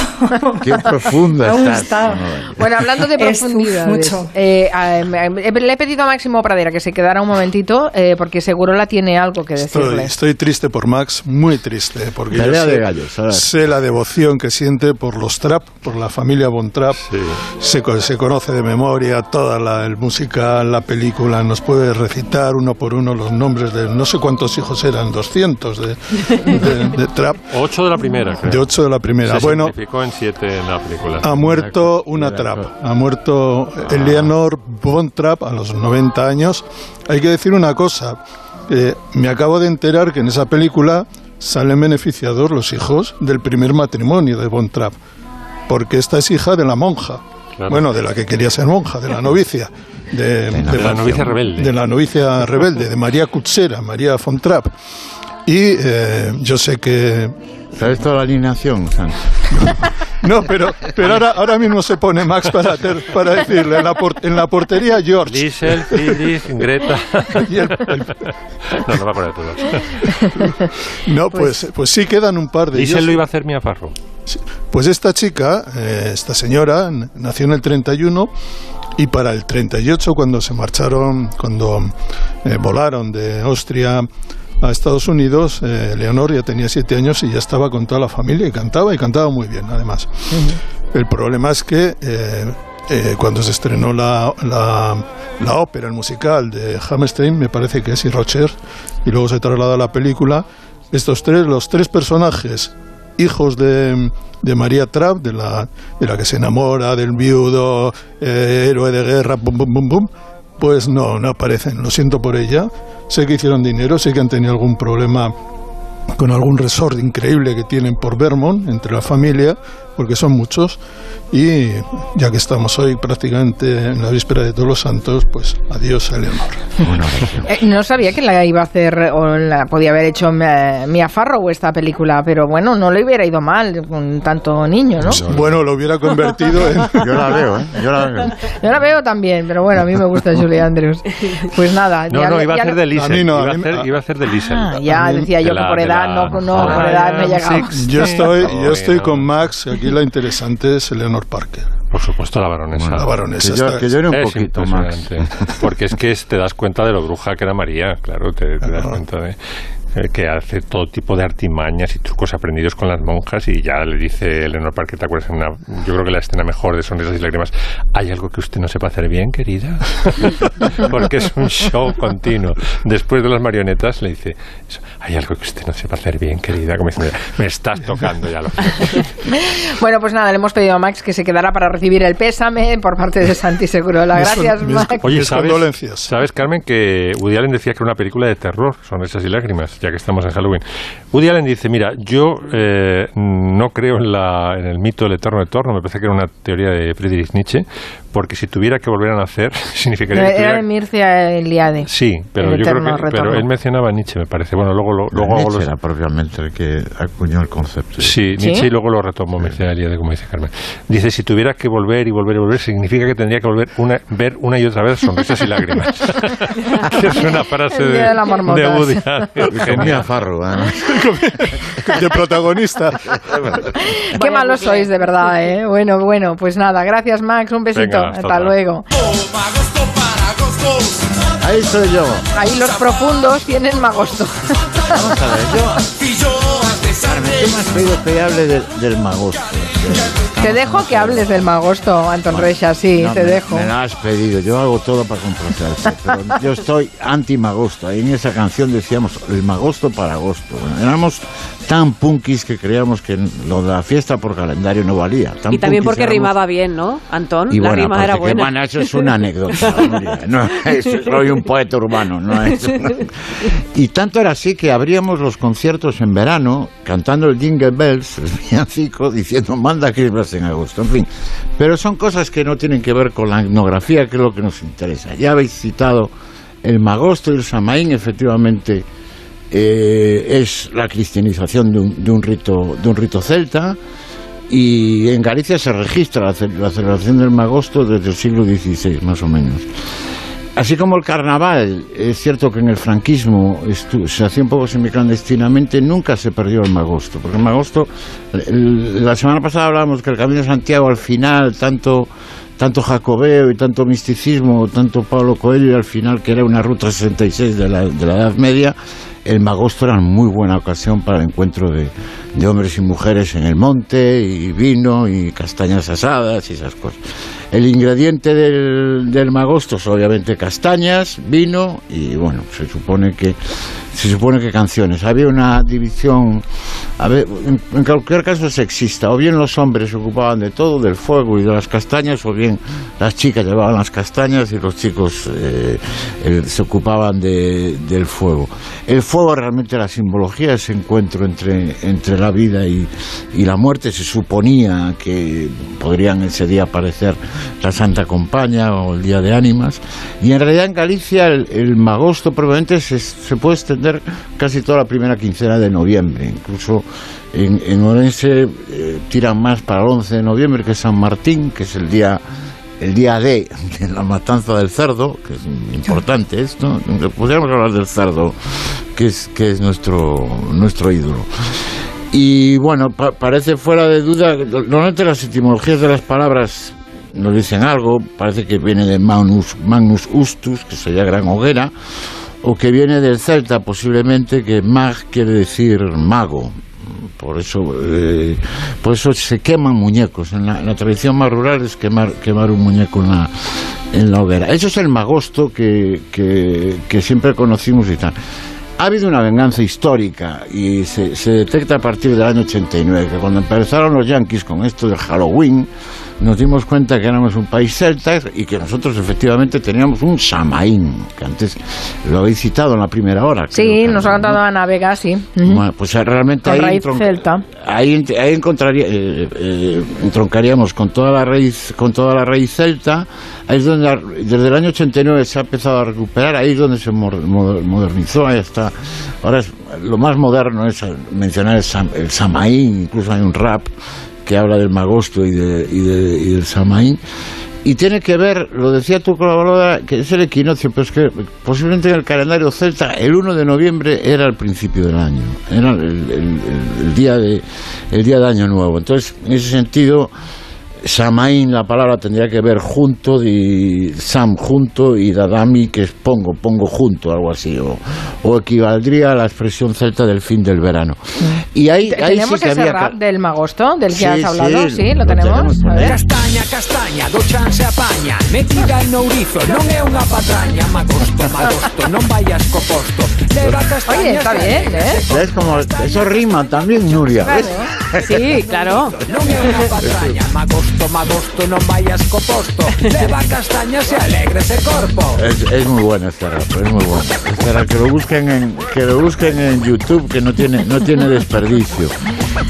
Qué profunda [laughs] ¿Cómo estás. está? Bueno, hablando de profundidades, mucho. eh, a- me- le he pedido a Máximo Pradera que se quedara un momentito, eh, porque seguro la tiene algo que Estoy, decirle. estoy triste por Max, muy triste, porque yo sé, de gallos, a sé la devoción que siente por los Trap, por la familia Von Trapp. Se, co- se conoce de memoria toda la, el musical, la película, nos puede recitar uno por uno los nombres de no sé cuántos hijos eran, 200 de, de, de Trapp. Ocho de la primera, creo. De ocho de la primera. Se Bueno, en siete en la película. ha muerto una Trapp, ha muerto Eleanor Von Trapp a los 90 años. Hay que decir una cosa, eh, me acabo de enterar que en esa película salen beneficiados los hijos del primer matrimonio de Von Trapp, porque esta es hija de la monja, Claro. bueno, de la que quería ser monja, de la novicia. De, De la novicia rebelde. De la novicia rebelde, de María Cutsera, María Von Trapp. Y eh, yo sé que ¿Sabes toda la alineación, Santi? [laughs] no, pero, pero ahora, ahora mismo se pone Max para, ter- para decirle, en la, por- en la portería George. Liesel, Friedrich, Greta. [laughs] Y el- el- No, no va a poner todos. No, pues, pues sí quedan un par de Liesel ellos. lo iba a hacer Mia Farrow. Pues esta chica, eh, esta señora, nació en el 31 y para el 38, cuando se marcharon, cuando eh, volaron de Austria a Estados Unidos, eh, Leonor ya tenía siete años y ya estaba con toda la familia y cantaba y cantaba muy bien, además. El problema es que eh, eh, cuando se estrenó la, la, la ópera, el musical de Hammerstein, me parece que es y Rocher, y luego se traslada a la película, estos tres, los tres personajes, hijos de, de María Trapp, de la, de la que se enamora, del viudo, eh, héroe de guerra, pum, pum, pum, pum, pues no, no aparecen. Lo siento por ella. Sé que hicieron dinero, sé que han tenido algún problema con algún resort increíble que tienen por Vermont entre la familia, porque son muchos. Y ya que estamos hoy prácticamente en la víspera de todos los santos, pues adiós a Eleanor. [laughs] Eh, no sabía que la iba a hacer o la podía haber hecho Mia Mia Farrow esta película, pero bueno, no le hubiera ido mal con tanto niño, ¿no? Bueno, lo hubiera convertido en... [laughs] Yo la veo, ¿eh? Yo la veo. Yo la veo también, pero bueno, a mí me gusta Julie [laughs] Andrews. Pues nada. No, ya- no, iba a ya- hacer de. A no, iba, a a hacer, iba a hacer de Liesel. Ah, ya decía yo De que la- por de edad la- no, no, por edad no he llegado. Yo estoy, yo estoy con Max, aquí la interesante es Eleanor Parker. Por supuesto, la baronesa. la baronesa Que yo- que yo era un Es poquito, impresionante. Porque es que es- te das cuenta de lo bruja que era María, claro, te, te das cuenta de eh, que hace todo tipo de artimañas y trucos aprendidos con las monjas y ya le dice Eleanor Parker, ¿te acuerdas? En una, yo creo que la escena mejor de Sonrisas y Lágrimas, ¿hay algo que usted no sepa hacer bien, querida? [laughs] Porque es un show continuo. Después de las marionetas le dice, eso, ¿hay algo que usted no sepa hacer bien, querida? Como diciendo, me estás tocando ya lo [laughs] Bueno, pues nada, le hemos pedido a Max que se quedara para recibir el pésame por parte de Santi Segurola. Gracias, Max. Oye, Mis ¿sabes, condolencias. ¿sabes, Carmen, que Woody Allen decía que era una película de terror, Sonrisas y Lágrimas, ya que estamos en Halloween? Woody Allen dice, mira, yo eh, no creo en, la, en el mito del eterno eterno, me parece que era una teoría de Friedrich Nietzsche, porque si tuviera que volver a nacer, [laughs] significaría que Era de Mircea Eliade. Sí, pero El yo creo que retorno. pero él mencionaba a Nietzsche, me parece. Bueno, luego lo, luego hago Nietzsche los- era propiamente el que acuñó el concepto. Sí, ¿Sí? Nietzsche y luego lo retomó Mircea Eliade, como dice Carmen. Dice, si tuviera que volver y volver y volver, significa que tendría que volver una, ver una y otra vez sonrisas y lágrimas. [laughs] [laughs] Que es una frase de, de de Woody Allen. Genial. farro, además. [laughs] de protagonista. [laughs] Qué malos sois, de verdad, ¿eh? Bueno, bueno, pues nada, gracias, Max. Un besito. Venga, hasta hasta luego. Ahí soy yo. Ahí los profundos tienen magosto. Vamos a ver, yo. [laughs] ¿qué has pedido que hable del, del magosto? Te dejo que hables del magosto, Anton Recha, sí, No, te me, dejo. Me lo has pedido, yo hago todo para complacerte, pero [laughs] yo estoy anti-magosto. Ahí en esa canción decíamos el magosto para agosto. Bueno, éramos tan punkis que creíamos que lo de la fiesta por calendario no valía. Tan Y también porque éramos. rimaba bien, ¿no, Antón? Y la bueno, rima era aparte que, buena. bueno, eso es una anécdota. [laughs] No, es- [laughs] soy un poeta urbano, no es. Y tanto era así que abríamos los conciertos en verano cantando el Jingle Bells, el villancico, diciendo manda Christmas en agosto. En fin, pero son cosas que no tienen que ver con la etnografía, que es lo que nos interesa. Ya habéis citado el magosto y el samaín, efectivamente. eh, es la cristianización de un, de un rito de un rito celta y en Galicia se registra la, ce- la celebración del magosto desde el siglo XVI, más o menos. Así como el carnaval, es cierto que en el franquismo se hacía un poco semiclandestinamente, nunca se perdió el magosto, porque el magosto, la semana pasada hablábamos que el Camino de Santiago al final, tanto, tanto jacobeo y tanto misticismo, tanto Pablo Coelho y al final que era una ruta 66 de la, de la Edad Media, el magosto era muy buena ocasión para el encuentro de, de hombres y mujeres en el monte, y vino, y castañas asadas, y esas cosas. El ingrediente del, del magosto obviamente castañas, vino, y bueno, se supone que se supone que canciones. Había una división, a ver, en, cualquier caso sexista, o bien los hombres se ocupaban de todo, del fuego y de las castañas, o bien las chicas llevaban las castañas y los chicos eh, eh, se ocupaban de- del fuego. El fuego realmente la simbología, ese encuentro entre, entre la vida y, y la muerte, se suponía que podrían ese día aparecer la Santa Compaña o el Día de Ánimas, y en realidad en Galicia el, el magosto probablemente se, se puede extender casi toda la primera quincena de noviembre, incluso en, en Orense eh, tiran más para el 11 de noviembre, que es San Martín, que es el día el día D de la matanza del cerdo, que es importante esto, podríamos hablar del cerdo, que es, que es nuestro, nuestro ídolo. Y bueno, pa- parece fuera de duda, normalmente las etimologías de las palabras nos dicen algo, parece que viene de Magnus, Magnus Ustus, que sería gran hoguera, o que viene del celta posiblemente, que mag quiere decir mago. Por eso, eh, por eso se queman muñecos. En la, tradición más rural es quemar, quemar un muñeco en la, en la hoguera. Eso es el magosto que, que, siempre conocimos y tal. Ha habido una venganza histórica y se, se detecta a partir del año 89, que cuando empezaron los yankees con esto del Halloween, nos dimos cuenta que éramos un país celta y que nosotros efectivamente teníamos un Samaín, que antes lo habéis citado en la primera hora. Sí, nos ha Carmen, contado Ana Vega, sí. ¿no? Bueno, pues realmente ahí, raíz celta. ahí, ahí encontraría, eh, eh, entroncaríamos con toda la raíz con toda la raíz celta ahí es donde desde el año 89 se ha empezado a recuperar ahí es donde se modernizó ahí está ahora es, lo más moderno es mencionar el, sam- el samaín incluso hay un rap que habla del magosto y, de- y de- y del samaín y tiene que ver, lo decía tu colaboradora, que es el equinoccio, pero es que posiblemente en el calendario celta el 1 de noviembre era el principio del año, era el, día, de, el día de Año Nuevo. Entonces, en ese sentido, Samaín, la palabra tendría que ver junto, y Sam junto, y Dadami, que es pongo, pongo junto, algo así, o, o equivaldría a la expresión celta del fin del verano. Y ahí, ahí sí ¿Tenemos que ese había... rap del magosto, del que Sí, has hablado? sí, Sí, lo, lo tenemos. tenemos por A ver. Castaña, castaña, do chan se apaña Metida en ourizo, non é unha patraña Magosto, magosto, non vayas co posto Oye, está bien, ¿eh? ¿Ves como eso rima también, Nuria? ¿ves? Sí, claro. [laughs] É unha [laughs] patraña Magosto, magosto, non vayas co posto Leva castaña se alegre ese corpo Es, es muy bueno este rap, es muy bueno. Este rap, que lo busquen en que lo busquen en YouTube que no tiene no tiene desperdicio.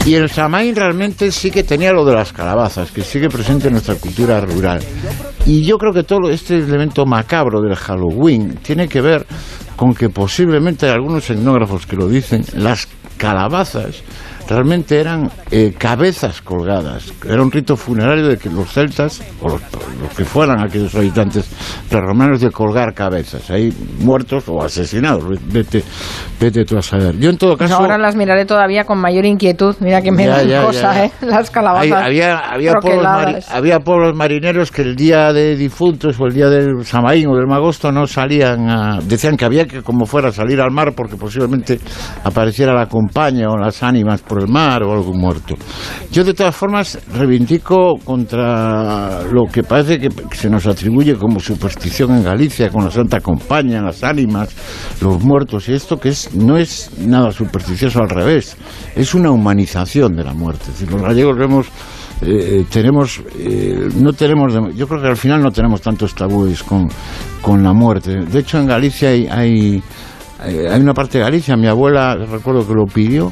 Y el Samaín realmente sí que tenía lo de las calabazas, que sigue presente en nuestra cultura rural. Y yo creo que todo este elemento macabro del Halloween tiene que ver con que posiblemente hay algunos etnógrafos que lo dicen, las calabazas realmente eran eh, cabezas colgadas. Era un rito funerario de que los celtas, o los, los que fueran aquellos habitantes prerromanos, de colgar cabezas, ahí muertos o asesinados. Vete, vete tú a saber. Yo en todo Pues caso... ahora las miraré todavía con mayor inquietud. Mira que me Ya, dan ya, cosa, ya. ¿eh? Las calabazas. Había, había, pueblos mari- había pueblos marineros que el día de difuntos o el día del Samaín o del Magosto no salían a... Decían que había que como fuera salir al mar porque posiblemente apareciera la compañía o las ánimas por el mar o algún muerto. Yo de todas formas reivindico contra lo que parece que se nos atribuye como superstición en Galicia con la Santa Compañía, las ánimas, los muertos y esto que es no es nada supersticioso al revés, es una humanización de la muerte. Los gallegos vemos eh, tenemos eh, no tenemos yo creo que al final no tenemos tantos tabúes con, con la muerte de hecho en Galicia hay eh, hay una parte de Galicia, mi abuela recuerdo que lo pidió,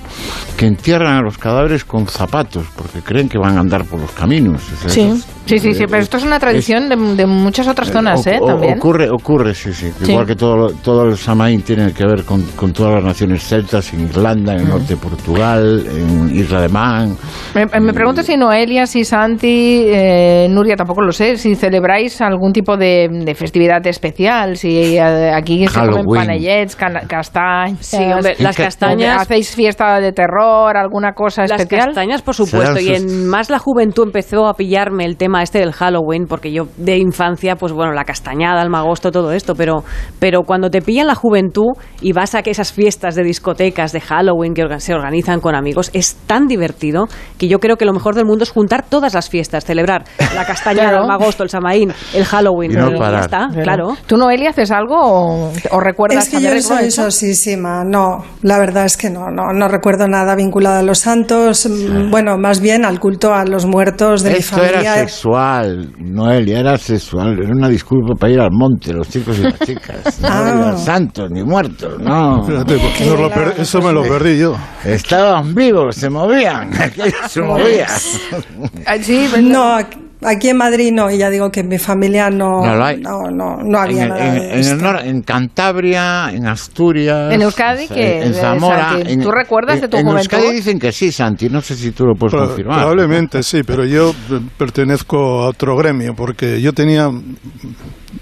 que entierran a los cadáveres con zapatos, porque creen que van a andar por los caminos. O sea, Sí, sí, sí, sí, eh, pero esto es una tradición de, de muchas otras zonas, o- ¿eh? También. Ocurre, ocurre, sí, sí. Sí. Igual que todo, todo el Samaín tiene que ver con, con todas las naciones celtas, en Irlanda, en el norte de Portugal, en Isla de Man. Me, me pregunto si Noelia, si Santi, eh, Nuria, tampoco lo sé, si celebráis algún tipo de, de festividad especial, si eh, aquí se comen Halloween. panellets, can- castañas. Sí, hombre, las castañas- ¿Hacéis fiesta de terror, alguna cosa Las especial? castañas, por supuesto, y en más la juventud empezó a pillarme el tema este del Halloween, porque yo de infancia, pues bueno, la castañada, el magosto, todo esto, pero, pero cuando te pillan la juventud y vas a que esas fiestas de discotecas de Halloween que se organizan con amigos, es tan divertido que yo creo que lo mejor del mundo es juntar todas las fiestas, celebrar la castañada, [laughs] Claro. el magosto, el samaín, el Halloween, Y no ya está, claro. ¿Tú, Noelia, haces algo o, o recuerdas Es que haber yo hecho soy eso? Sosísima. No, la verdad es que no, no, no recuerdo nada vinculado a los santos. mm, Bueno, más bien al culto a los muertos de mi Esto familia. era sexual, Noelia, era sexual. Era una disculpa para ir al monte, los chicos y las chicas. [laughs] No Ah. había santos ni muertos, no. Fíjate, porque nos lo per- eso me lo perdí yo. Estaban vivos, se movían. [laughs] se movía. Ah, [laughs] Sí, No, ac- aquí en Madrid no, y ya digo que en mi familia no, No lo hay. no, no, no había en, nada en- de en el esto. nor- en Cantabria, en Asturias. En Euskadi, que en Zamora. En- ¿tú recuerdas de tu en juventud? Euskadi dicen que sí, Santi. No sé si tú lo puedes Pro- confirmar. Probablemente sí, pero yo pertenezco a otro gremio porque yo tenía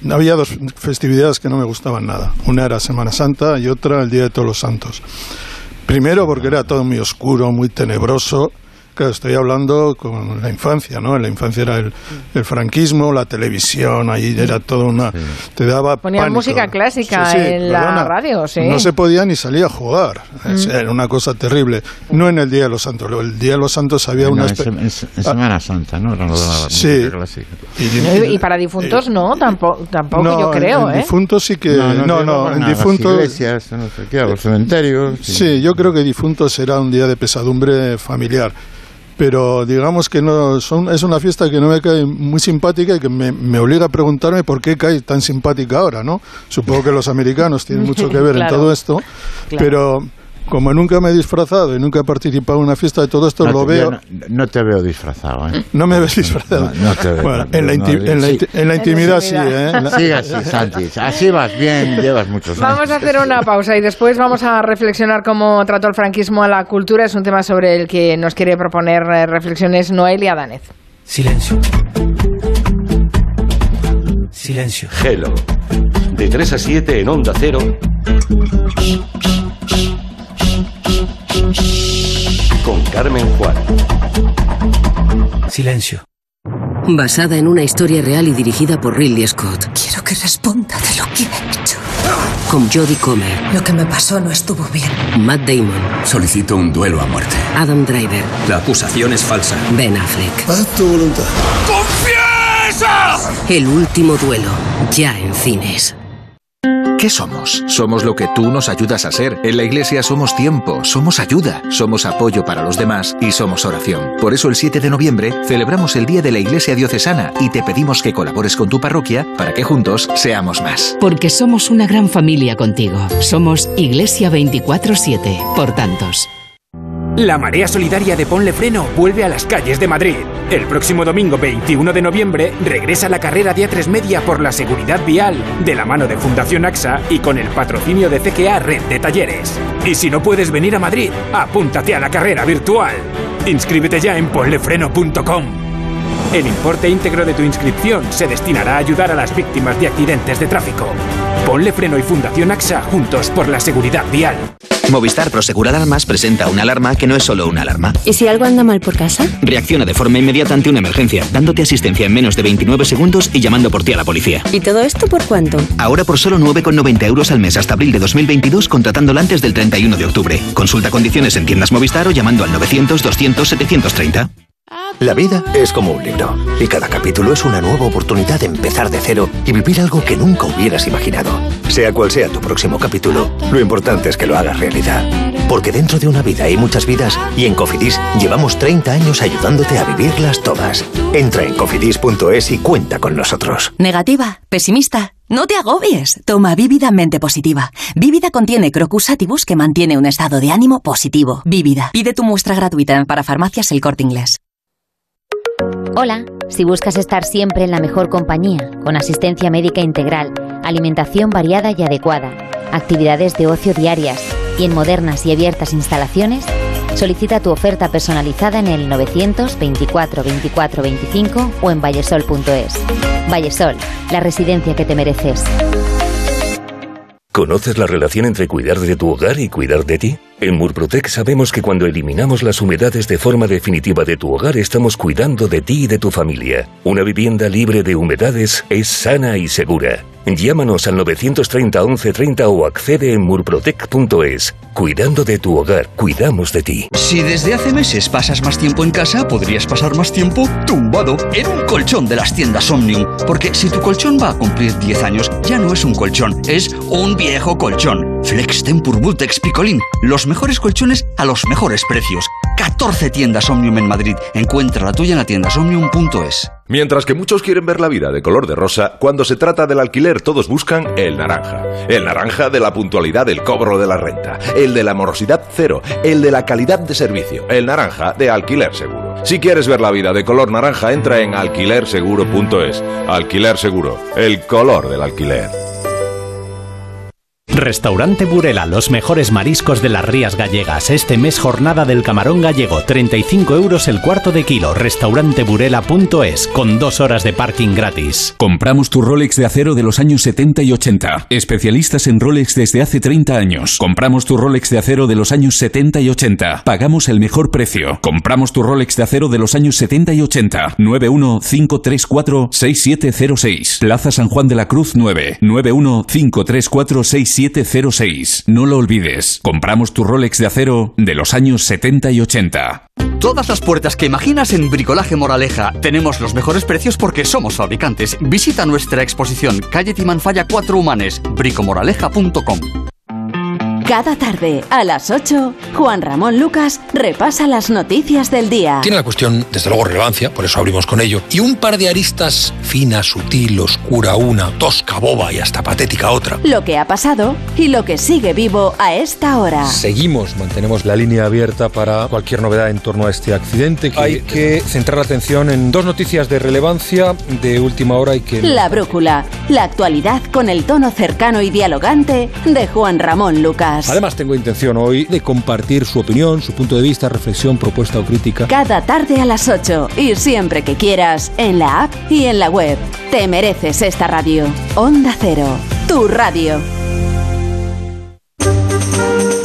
había dos festividades que no me gustaban nada. Una era Semana Santa y otra el Día de Todos los Santos. Primero porque era todo muy oscuro, muy tenebroso. Claro, estoy hablando con la infancia, ¿no? En la infancia era el, el franquismo, la televisión, ahí era todo una... Te daba Ponían pánico. música clásica Sí, sí, en la radio, sí. No se podía ni salir a jugar. Es- Mm. Era una cosa terrible. No en el Día de los Santos. El Día de los Santos había No, una... en Se- en Semana Santa, ¿no? Era la Sí. Y, y para difuntos no, tampoco, tampoco No, yo creo, en ¿eh? difuntos sí que... No, no, en a las difuntos... iglesias, no sé qué, a los cementerios. Sí, yo creo que difuntos será un día de pesadumbre familiar. Pero digamos que no son, es una fiesta que no me cae muy simpática y que me, me obliga a preguntarme por qué cae tan simpática ahora, ¿no? Supongo que los americanos tienen mucho que ver en [laughs] todo esto, Claro. pero como nunca me he disfrazado y nunca he participado en una fiesta de todo esto, No lo te- veo. No, no te veo disfrazado, ¿eh? No me ves disfrazado. No, no te veo. Bueno, en la, No, inti- en la sí. inti- en la intimidad sí, ¿eh? En la- Sigue así, Santi. Así vas bien, llevas muchos años. Vamos a hacer una pausa y después vamos a reflexionar cómo trató el franquismo a la cultura. Es un tema sobre el que nos quiere proponer eh, reflexiones Noelia Danez. Silencio. Silencio. Hello. De 3 a 7 en Onda Cero. Con Carmen Juan. Silencio. Basada en una historia real y dirigida por Ridley Scott. Quiero que responda de lo que he hecho. Con Jodie Comer, Lo que me pasó no estuvo bien. Matt Damon, Solicito un duelo a muerte. Adam Driver, La acusación es falsa. Ben Affleck. Haz tu voluntad. El último duelo, ya en cines. ¿Qué somos? Somos lo que tú nos ayudas a ser. En la iglesia somos tiempo, somos ayuda, somos apoyo para los demás y somos oración. Por eso el 7 de noviembre celebramos el Día de la Iglesia Diocesana y te pedimos que colabores con tu parroquia para que juntos seamos más. Porque somos una gran familia contigo. Somos Iglesia 24-7, por tantos. La Marea Solidaria de Ponle Freno vuelve a las calles de Madrid. El próximo domingo 21 de noviembre regresa la carrera de A3 Media por la seguridad vial, de la mano de Fundación AXA y con el patrocinio de CKA Red de Talleres. Y si no puedes venir a Madrid, apúntate a la carrera virtual. Inscríbete ya en ponlefreno.com. El importe íntegro de tu inscripción se destinará a ayudar a las víctimas de accidentes de tráfico. Ponle Freno y Fundación AXA juntos por la seguridad vial. Movistar Prosegur Alarmas presenta una alarma que no es solo una alarma. ¿Y si algo anda mal por casa? Reacciona de forma inmediata ante una emergencia, dándote asistencia en menos de 29 segundos y llamando por ti a la policía. ¿Y todo esto por cuánto? Ahora por solo 9,90 euros al mes hasta abril de 2022 contratándola antes del 31 de octubre. Consulta condiciones en tiendas Movistar o llamando al 900 200 730. La vida es como un libro y cada capítulo es una nueva oportunidad de empezar de cero y vivir algo que nunca hubieras imaginado. Sea cual sea tu próximo capítulo, lo importante es que lo hagas realidad. Porque dentro de una vida hay muchas vidas y en Cofidis llevamos 30 años ayudándote a vivirlas todas. Entra en cofidis.es y cuenta con nosotros. Negativa, pesimista. No te agobies. Toma Vívida Mente Positiva. Vívida contiene Crocus que mantiene un estado de ánimo positivo. Vívida. Pide tu muestra gratuita para farmacias El Corte Inglés. Hola, si buscas estar siempre en la mejor compañía, con asistencia médica integral, alimentación variada y adecuada, actividades de ocio diarias y en modernas y abiertas instalaciones, solicita tu oferta personalizada en el 924 24 25 o en vallesol.es. Vallesol, la residencia que te mereces. ¿Conoces la relación entre cuidar de tu hogar y cuidar de ti? En Murprotec sabemos que cuando eliminamos las humedades de forma definitiva de tu hogar estamos cuidando de ti y de tu familia. Una vivienda libre de humedades es sana y segura. Llámanos al 930 1130 o accede en murprotec.es. Cuidando de tu hogar, cuidamos de ti. Si desde hace meses pasas más tiempo en casa, podrías pasar más tiempo tumbado en un colchón de las tiendas Omnium. Porque si tu colchón va a cumplir 10 años, ya no es un colchón, es un viejo colchón. Flex Tempur Vultex Picolín. Los mejores colchones a los mejores precios. 14 tiendas Omnium en Madrid. Encuentra la tuya en la tiendasomnium.es. Mientras que muchos quieren ver la vida de color de rosa, cuando se trata del alquiler todos buscan el naranja. El naranja de la puntualidad del cobro de la renta, el de la morosidad cero, el de la calidad de servicio, el naranja de alquiler seguro. Si quieres ver la vida de color naranja, entra en alquilerseguro.es. Alquiler seguro, el color del alquiler. Restaurante Burela, los mejores mariscos de las Rías Gallegas. Este mes jornada del camarón gallego, 35 euros el cuarto de kilo. Restauranteburela.es, con dos horas de parking gratis. Compramos tu Rolex de acero de los años 70 y 80. Especialistas en Rolex desde hace 30 años. Compramos tu Rolex de acero de los años 70 y 80. Pagamos el mejor precio. Compramos tu Rolex de acero de los años 70 y 80. 915346706. Plaza San Juan de la Cruz 9. 915346706. No lo olvides. Compramos tu Rolex de acero de los años 70 y 80. Todas las puertas que imaginas en Bricolaje Moraleja. Tenemos los mejores precios porque somos fabricantes. Visita nuestra exposición Calle Timanfaya 4 Humanes, bricomoraleja.com. Cada tarde, a las 8, Juan Ramón Lucas repasa las noticias del día. Tiene la cuestión, desde luego, relevancia, por eso abrimos con ello, y un par de aristas fina, sutil, oscura una, tosca, boba y hasta patética otra. Lo que ha pasado y lo que sigue vivo a esta hora. Seguimos, mantenemos la línea abierta para cualquier novedad en torno a este accidente. Hay que centrar la atención en dos noticias de relevancia de última hora y que... La brújula, la actualidad con el tono cercano y dialogante de Juan Ramón Lucas. Además tengo intención hoy de compartir su opinión, su punto de vista, reflexión, propuesta o crítica. Cada tarde a las 8 y siempre que quieras en la app y en la web. Te mereces esta radio. Onda Cero, tu radio.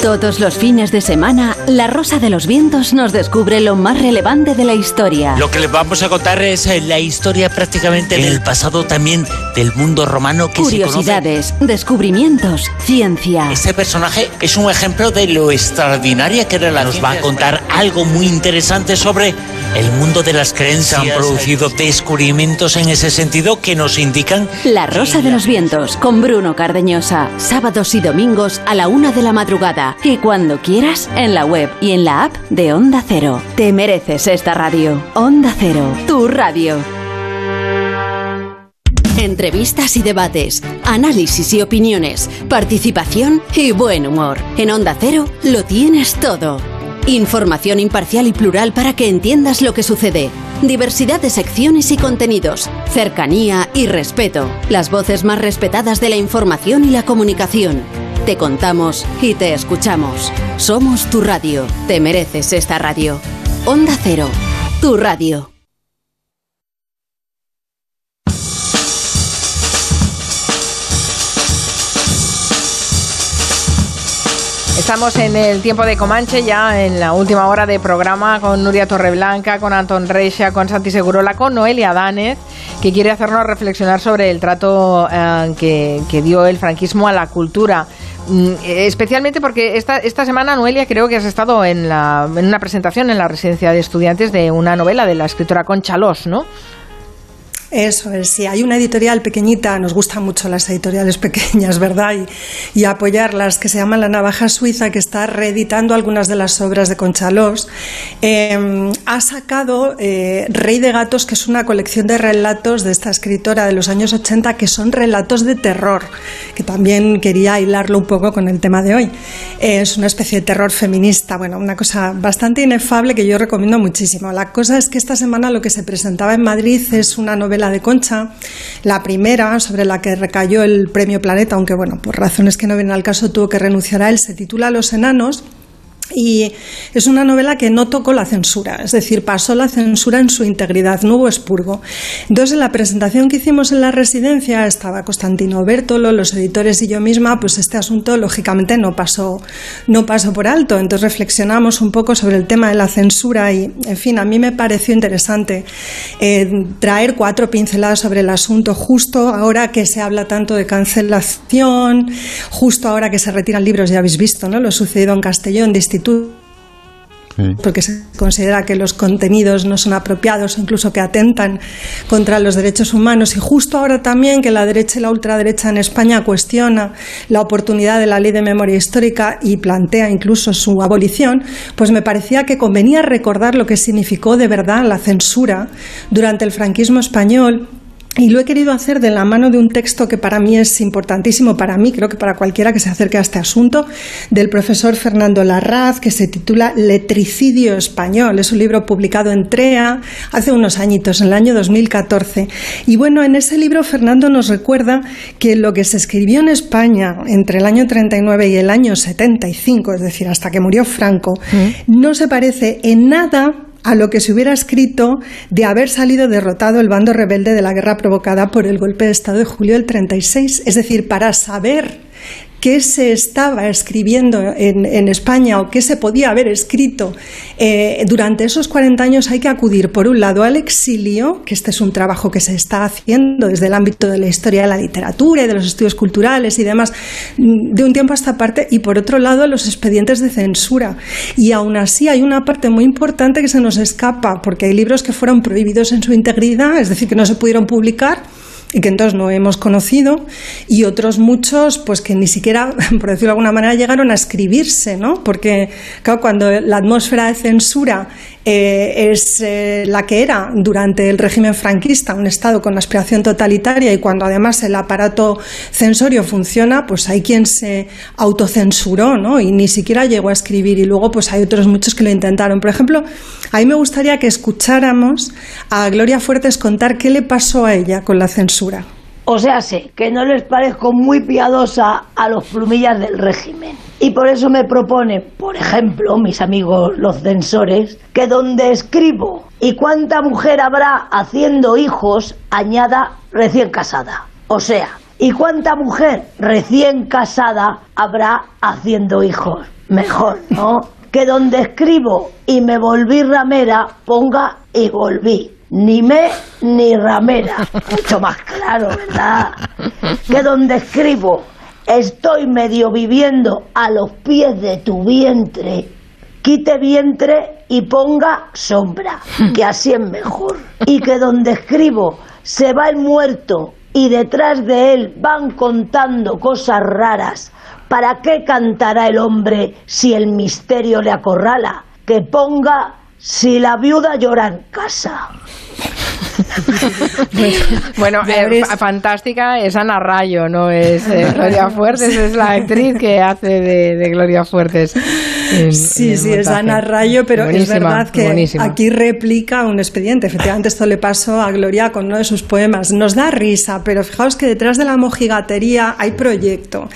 Todos los fines de semana, La Rosa de los Vientos nos descubre lo más relevante de la historia. Lo que les vamos a contar es eh, la historia prácticamente del pasado también del mundo romano que Curiosidades, descubrimientos, ciencia. Este personaje es un ejemplo de lo extraordinaria que era la Nos va a contar algo muy interesante sobre el mundo de las creencias. Se han producido descubrimientos en ese sentido que nos indican... La Rosa de los Vientos, con Bruno Cardeñosa. Sábados y domingos a la una de la madrugada. Y cuando quieras, en la web y en la app de Onda Cero. Te mereces esta radio. Onda Cero, tu radio. Entrevistas y debates, análisis y opiniones, participación y buen humor. En Onda Cero lo tienes todo. Información imparcial y plural para que entiendas lo que sucede. Diversidad de secciones y contenidos. Cercanía y respeto. Las voces más respetadas de la información y la comunicación. Te contamos y te escuchamos. Somos tu radio. Te mereces esta radio. Onda Cero. Tu radio. Estamos en el tiempo de Comanche, ya en la última hora de programa con Nuria Torreblanca, con Anton Reixa, con Santi Segurola, con Noelia Danez, que quiere hacernos reflexionar sobre el trato eh, que, que dio el franquismo a la cultura. Mm, especialmente porque esta, esta semana, Noelia, creo que has estado en, la, en una presentación en la residencia de estudiantes de una novela de la escritora Concha Los, ¿no? Eso es, sí, hay una editorial pequeñita, nos gustan mucho las editoriales [laughs] pequeñas, ¿verdad? Y, y, apoyarlas, que se llama La Navaja Suiza, que está reeditando algunas de las obras de Conchalós. Eh, ha sacado eh, Rey de Gatos, que es una colección de relatos de esta escritora de los años 80, que son relatos de terror, que también quería hilarlo un poco con el tema de hoy. Es una especie de terror feminista, bueno, una cosa bastante inefable que yo recomiendo muchísimo. La cosa es que esta semana lo que se presentaba en Madrid es una novela de Concha, la primera sobre la que recayó el premio Planeta, aunque bueno, por razones que no vienen al caso tuvo que renunciar a él, se titula Los enanos. Y es una novela que no tocó la censura, es decir, pasó la censura en su integridad, no hubo expurgo. Entonces, en la presentación que hicimos en la residencia estaba Constantino Bertolo, los editores y yo misma, pues este asunto lógicamente no pasó, no pasó por alto. Entonces reflexionamos un poco sobre el tema de la censura y, en fin, a mí me pareció interesante eh, traer cuatro pinceladas sobre el asunto justo ahora que se habla tanto de cancelación, justo ahora que se retiran libros, ya habéis visto, ¿no? Lo sucedido en Castellón, porque se considera que los contenidos no son apropiados o incluso que atentan contra los derechos humanos. Y justo ahora también que la derecha y la ultraderecha en España cuestiona la oportunidad de la ley de memoria histórica y plantea incluso su abolición, pues me parecía que convenía recordar lo que significó de verdad la censura durante el franquismo español y lo he querido hacer de la mano de un texto que para mí es importantísimo, para mí, creo que para cualquiera que se acerque a este asunto, del profesor Fernando Larraz, que se titula Letricidio Español. Es un libro publicado en TREA hace unos añitos, en el año 2014. Y bueno, en ese libro Fernando nos recuerda que lo que se escribió en España entre el año 39 y el año 75, es decir, hasta que murió Franco, no se parece en nada a lo que se hubiera escrito de haber salido derrotado el bando rebelde de la guerra provocada por el golpe de Estado de julio del 36. Es decir, para saber qué se estaba escribiendo en, en, España o qué se podía haber escrito eh, durante esos 40 años, hay que acudir, por un lado, al exilio, que este es un trabajo que se está haciendo desde el ámbito de la historia de la literatura y de los estudios culturales y demás, de un tiempo a esta parte, y por otro lado, a los expedientes de censura. Y aún así hay una parte muy importante que se nos escapa, porque hay libros que fueron prohibidos en su integridad, es decir, que no se pudieron publicar y que entonces no hemos conocido, y otros muchos, pues que ni siquiera, [laughs] por decirlo de alguna manera, llegaron a escribirse, ¿no? Porque, claro, cuando la atmósfera de censura eh, es eh, la que era durante el régimen franquista, un Estado con aspiración totalitaria y cuando además el aparato censorio funciona, pues hay quien se autocensuró ¿no? y ni siquiera llegó a escribir y luego pues hay otros muchos que lo intentaron. Por ejemplo, a mí me gustaría que escucháramos a Gloria Fuertes contar qué le pasó a ella con la censura. O sea, sé que no les parezco muy piadosa a los plumillas del régimen. Y por eso me propone, por ejemplo, mis amigos los censores, que donde escribo y cuánta mujer habrá haciendo hijos, añada recién casada. O sea, y cuánta mujer recién casada habrá haciendo hijos. Mejor, ¿no? Que donde escribo y me volví ramera, ponga y volví ni me ni ramera. Mucho más claro, ¿verdad? Que donde escribo estoy medio viviendo a los pies de tu vientre, quite vientre y ponga sombra, que así es mejor. Y que donde escribo se va el muerto y detrás de él van contando cosas raras. ¿Para qué cantará el hombre si el misterio le acorrala? Que ponga si la viuda llora en casa. [laughs] bueno, eh, fantástica es Ana Rayo, no es eh, [laughs] Gloria Fuertes, es la actriz que hace de, Gloria Fuertes. sí, sí, es Ana Rayo, pero es verdad que aquí replica un expediente. Efectivamente, esto le pasó a Gloria con uno de sus poemas. Nos da risa, pero fijaos que detrás de la mojigatería hay proyecto.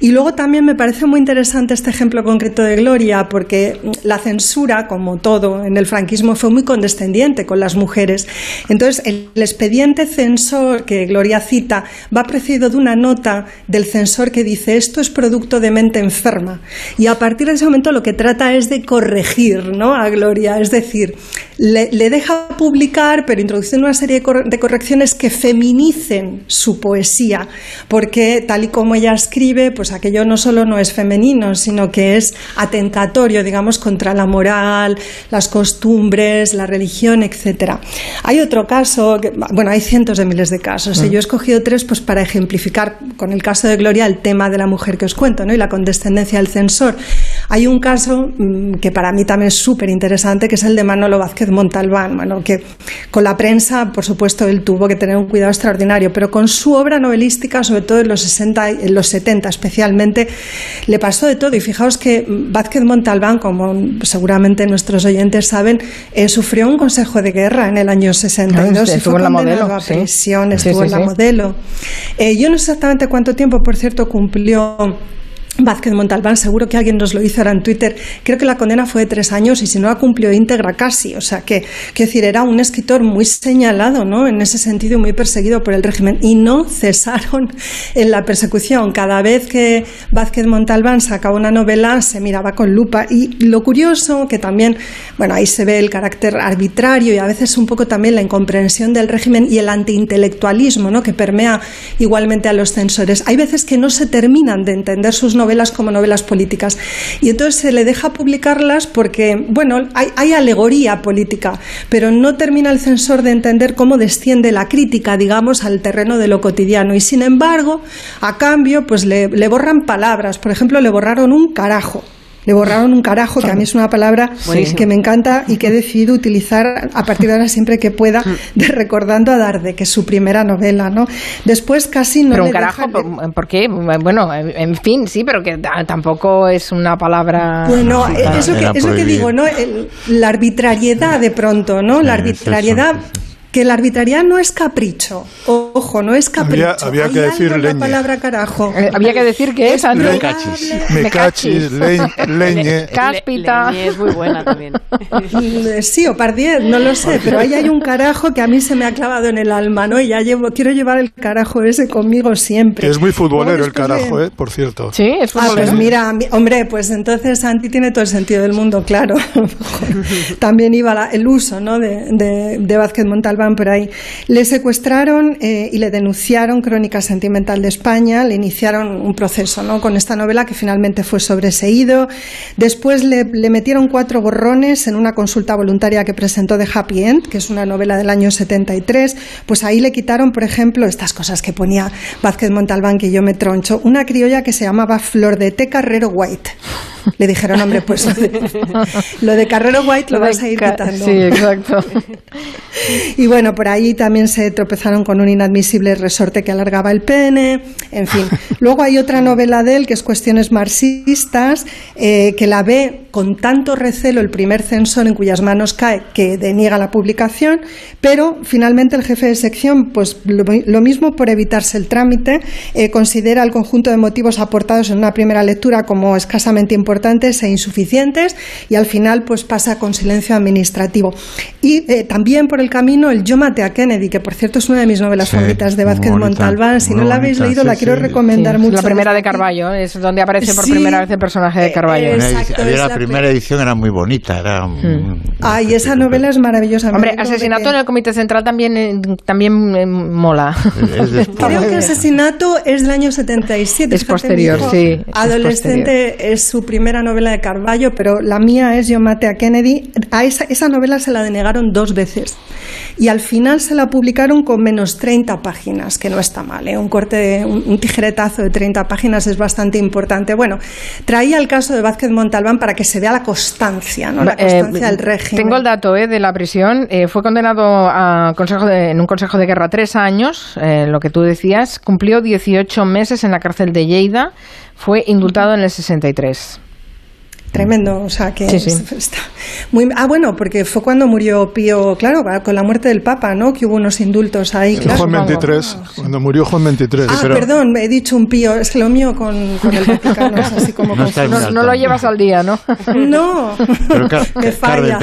Y luego también me parece muy interesante este ejemplo concreto de Gloria, porque la censura, como todo en el franquismo, fue muy condescendiente con las mujeres. Entonces, el, expediente censor que Gloria cita va precedido de una nota del censor que dice esto es producto de mente enferma. Y a partir de ese momento lo que trata es de corregir ¿no? a Gloria, es decir, le, deja publicar, pero introduciendo una serie de, correcciones que feminicen su poesía, porque tal y como ella escribe, pues aquello no solo no es femenino, sino que es atentatorio, digamos, contra la moral, las costumbres, la religión, etc. Hay otro caso, bueno, hay cientos de miles de casos. y mm. Yo he escogido tres pues, para ejemplificar con el caso de Gloria el tema de la mujer que os cuento ¿no? y la condescendencia del censor. Hay un caso mm, que para mí también es súper interesante, que es el de Manolo Vázquez Montalbán, bueno, que con la prensa, por supuesto, él tuvo que tener un cuidado extraordinario, pero con su obra novelística, sobre todo en los 60 en los 70 especialmente, le pasó de todo. Y fijaos que Vázquez Montalbán, como seguramente nuestros oyentes saben, eh, sufrió un consejo de guerra en el año 62 estuvo en la modelo. A prisión, estuvo en la modelo. Eh, yo no sé exactamente cuánto tiempo, por cierto, cumplió Vázquez Montalbán, seguro que alguien nos lo hizo ahora en Twitter. Creo que la condena fue de tres años y si no la cumplió íntegra casi. O sea que, quiero decir, era un escritor muy señalado, ¿no? En ese sentido, muy perseguido por el régimen. Y no cesaron en la persecución. Cada vez que Vázquez Montalbán sacaba una novela, se miraba con lupa. Y lo curioso, que también, bueno, ahí se ve el carácter arbitrario y a veces un poco también la incomprensión del régimen y el antiintelectualismo, ¿no? Que permea igualmente a los censores. Hay veces que no se terminan de entender sus novelas como novelas políticas. Y entonces se le deja publicarlas porque, bueno, hay, alegoría política, pero no termina el censor de entender cómo desciende la crítica, digamos, al terreno de lo cotidiano. Y sin embargo, a cambio, pues le borran palabras. Por ejemplo, le borraron un carajo. Le borraron un carajo, que a mí es una palabra que me encanta y que he decidido utilizar a partir de ahora siempre que pueda, mm. de recordando a Darde, que es su primera novela, ¿no? Después casi no Pero un carajo, ¿por qué? Bueno, en fin, sí, pero que tampoco es una palabra... Bueno, eso que, eso que digo, ¿no? la arbitrariedad de pronto, ¿no? La arbitrariedad que la arbitrariedad no es capricho. Ojo, no es capricho. Había, que decir leñe. La palabra carajo. Eh, había que decir que es Me cachis. Me cachis, leñe. Cáspita. es muy buena también. sí, o pardiez, no lo sé, pero ahí hay un carajo que a mí se me ha clavado en el alma, ¿no? Y ya llevo, quiero llevar el carajo ese conmigo siempre. es muy futbolero el carajo, ¿eh? Por cierto. Sí, es futbolero. Ah, pues mira, hombre, pues entonces Santi tiene todo el sentido del mundo, claro. [laughs] También iba el uso, ¿no? De, de, de Vázquez Montalbán Le secuestraron eh, y le denunciaron Crónica Sentimental de España, le iniciaron un proceso ¿no? con esta novela que finalmente fue sobreseído. Después le, le metieron cuatro borrones en una consulta voluntaria que presentó de Happy End, que es una novela del año 73. Pues ahí le quitaron, por ejemplo, estas cosas que ponía Vázquez Montalbán, que yo me troncho, una criolla que se llamaba Flor de Té Carrero White. Le dijeron, hombre, pues [laughs] lo de Carrero White lo, vas a ir quitando. Sí, exacto. y bueno, por ahí también se tropezaron con un inadmisible resorte que alargaba el pene, en fin. Luego hay otra novela de él que es Cuestiones marxistas, eh, que la ve con tanto recelo el primer censor en cuyas manos cae que deniega la publicación, pero finalmente el jefe de sección, pues lo, mismo por evitarse el trámite, eh, considera el conjunto de motivos aportados en una primera lectura como escasamente importantes e insuficientes y al final pues pasa con silencio administrativo. Y eh, también por el camino el Yo maté a Kennedy, que por cierto es una de mis novelas favoritas de Vázquez Montalbán. Si no la habéis leído, la quiero recomendar mucho. La primera de Carballo, es donde aparece por primera vez el personaje de Carballo. Exacto, la, primera edición era muy bonita. Era hmm. Ay, esa novela es maravillosa. Hombre, Asesinato en el Comité Central también, eh, también eh, mola. [laughs] Creo que Asesinato es del año 77. Es posterior, sí. Adolescente es, su primera novela de Carballo, pero la mía es Yo maté a Kennedy. A esa, esa novela se la denegaron dos veces y al final se la publicaron con menos 30 páginas, que no está mal, ¿eh? un corte, un, tijeretazo de 30 páginas es bastante importante. Bueno, traía el caso de Vázquez Montalbán para que se vea la constancia, ¿no? la eh, constancia del régimen. Tengo el dato ¿eh? de la prisión, eh, fue condenado a consejo en un consejo de guerra tres años, lo que tú decías, cumplió 18 meses en la cárcel de Lleida, fue indultado en el 63. Tremendo, o sea que está muy ah bueno porque fue cuando murió Pío claro con la muerte del Papa no que hubo unos indultos ahí claro. Juan 23 cuando murió Juan 23 ah perdón he dicho un Pío es que lo mío con, con el Vaticano es así como no, no, lo llevas al día no [laughs] no. Pero, [laughs] me falla.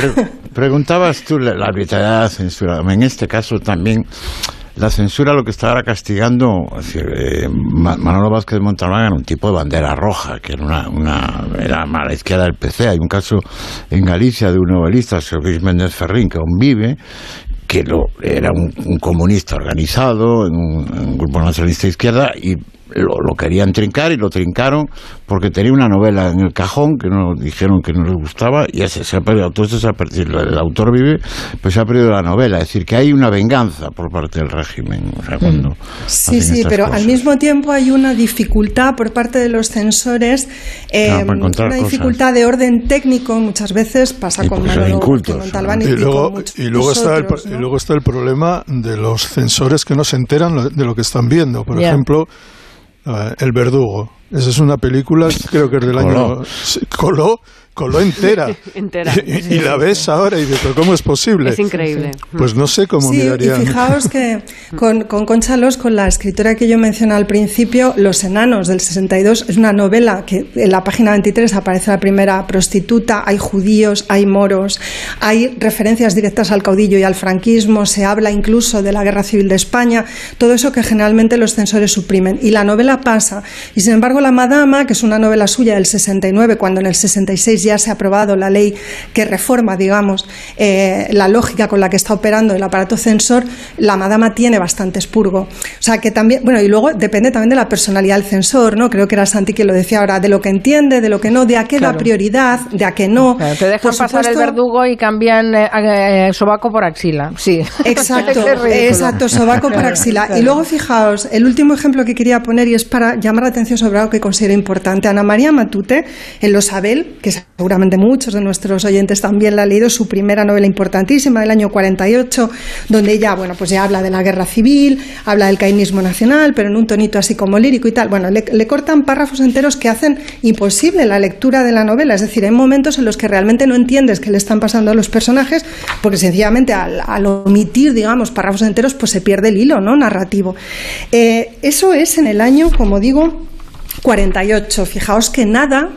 preguntabas tú la, arbitrariedad la censura en este caso también la censura lo que estaba castigando, eh, Manolo Vázquez Montalbán era un tipo de bandera roja, que era una, una era a izquierda del PC. Hay un caso en Galicia de un novelista, Luis Méndez Ferrín, que aún vive, que lo, era un, comunista organizado en un, grupo nacionalista de izquierda y lo, querían trincar y lo trincaron porque tenía una novela en el cajón que no dijeron que no les gustaba y ese se ha perdido, el autor vive, pues se ha perdido la novela, es decir, que hay una venganza por parte del régimen. Mm. sí, sí, pero al mismo tiempo hay una dificultad por parte de los censores, eh, una dificultad de orden técnico, muchas veces pasa con Manolo Montalbán y, luego, y, luego está el, y luego está el problema de los censores que no se enteran de lo que están viendo. Por ejemplo, El Verdugo. Esa es una película, creo que es del año... Coló coló entera. [laughs] entera. Y, la ves ahora y dices, ¿cómo es posible? Es increíble. Pues no sé cómo sí, Y fijaos que [laughs] con, con Concha Los, con la escritora que yo mencioné al principio, Los Enanos del 62, es una novela que en la página 23 aparece la primera prostituta, hay judíos, hay moros, hay referencias directas al caudillo y al franquismo, se habla incluso de la guerra civil de España, todo eso que generalmente los censores suprimen. Y la novela pasa. Y sin embargo, La Madama, que es una novela suya del 69, cuando en el 66 ya se ha aprobado la ley que reforma, digamos, eh, la lógica con la que está operando el aparato censor, la madama tiene bastante expurgo. O sea que también, bueno, y luego depende también de la personalidad del censor, ¿no? Creo que era Santi quien lo decía ahora, de lo que entiende, de lo que no, de a qué da prioridad, de a qué no. te dejan pasar el verdugo y cambian eh, eh, sobaco por axila. Sí. [laughs] Exacto, exacto, sobaco por axila. Y luego fijaos, el último ejemplo que quería poner y es para llamar la atención sobre algo que considero importante. Ana María Matute, en Los Abel, que es seguramente muchos de nuestros oyentes también la han leído, su primera novela importantísima del año 48, donde ella, bueno, pues ya habla de la guerra civil, habla del cainismo nacional, pero en un tonito así como lírico y tal. Bueno, le, cortan párrafos enteros que hacen imposible la lectura de la novela, es decir, hay momentos en los que realmente no entiendes qué le están pasando a los personajes, porque sencillamente al, omitir, digamos, párrafos enteros, pues se pierde el hilo, ¿no? Narrativo. Eh, eso es en el año, como digo, 48. Fijaos que nada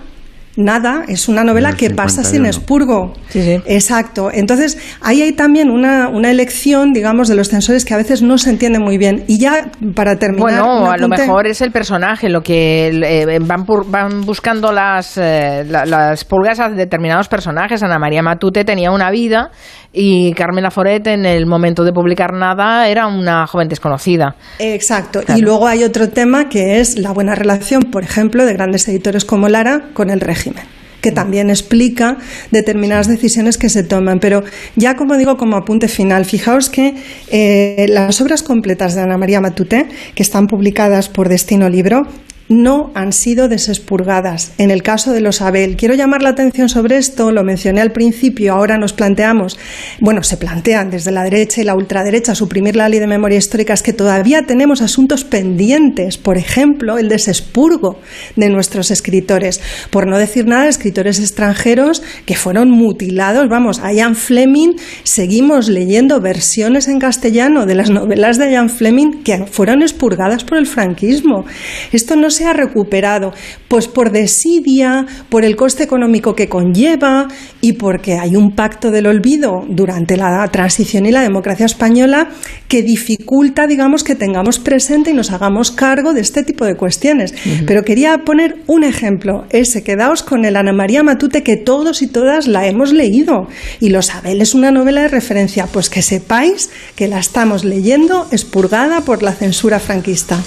Nada es una novela que pasa sin expurgo. Sí, sí. Exacto. Entonces, ahí hay también una, una elección, digamos, de los censores que a veces no se entiende muy bien. Y ya, para terminar... Bueno, a lo mejor es el personaje, lo que eh, van, van buscando las, eh, las pulgas a determinados personajes. Ana María Matute tenía una vida y Carmen Laforet en el momento de publicar nada era una joven desconocida. Exacto. Y luego hay otro tema que es la buena relación, por ejemplo, de grandes editores como Lara con el régimen que también explica determinadas decisiones que se toman. Pero ya como digo, como apunte final, fijaos que eh, las obras completas de Ana María Matute, que están publicadas por Destino Libro, no han sido desespurgadas. En el caso de los Abel, quiero llamar la atención sobre esto, lo mencioné al principio, ahora nos planteamos, bueno, se plantean desde la derecha y la ultraderecha suprimir la ley de memoria histórica, es que todavía tenemos asuntos pendientes, por ejemplo, el desespurgo de nuestros escritores, por no decir nada escritores extranjeros que fueron mutilados, vamos, a Ian Fleming seguimos leyendo versiones en castellano de las novelas de Ian Fleming que fueron expurgadas por el franquismo. Esto no se ha recuperado, pues por desidia, por el coste económico que conlleva y porque hay un pacto del olvido durante la transición y la democracia española que dificulta, digamos, que tengamos presente y nos hagamos cargo de este tipo de cuestiones. Pero quería poner un ejemplo, ese, quedaos con el Ana María Matute que todos y todas la hemos leído y lo sabéis, es una novela de referencia, pues que sepáis que la estamos leyendo expurgada por la censura franquista.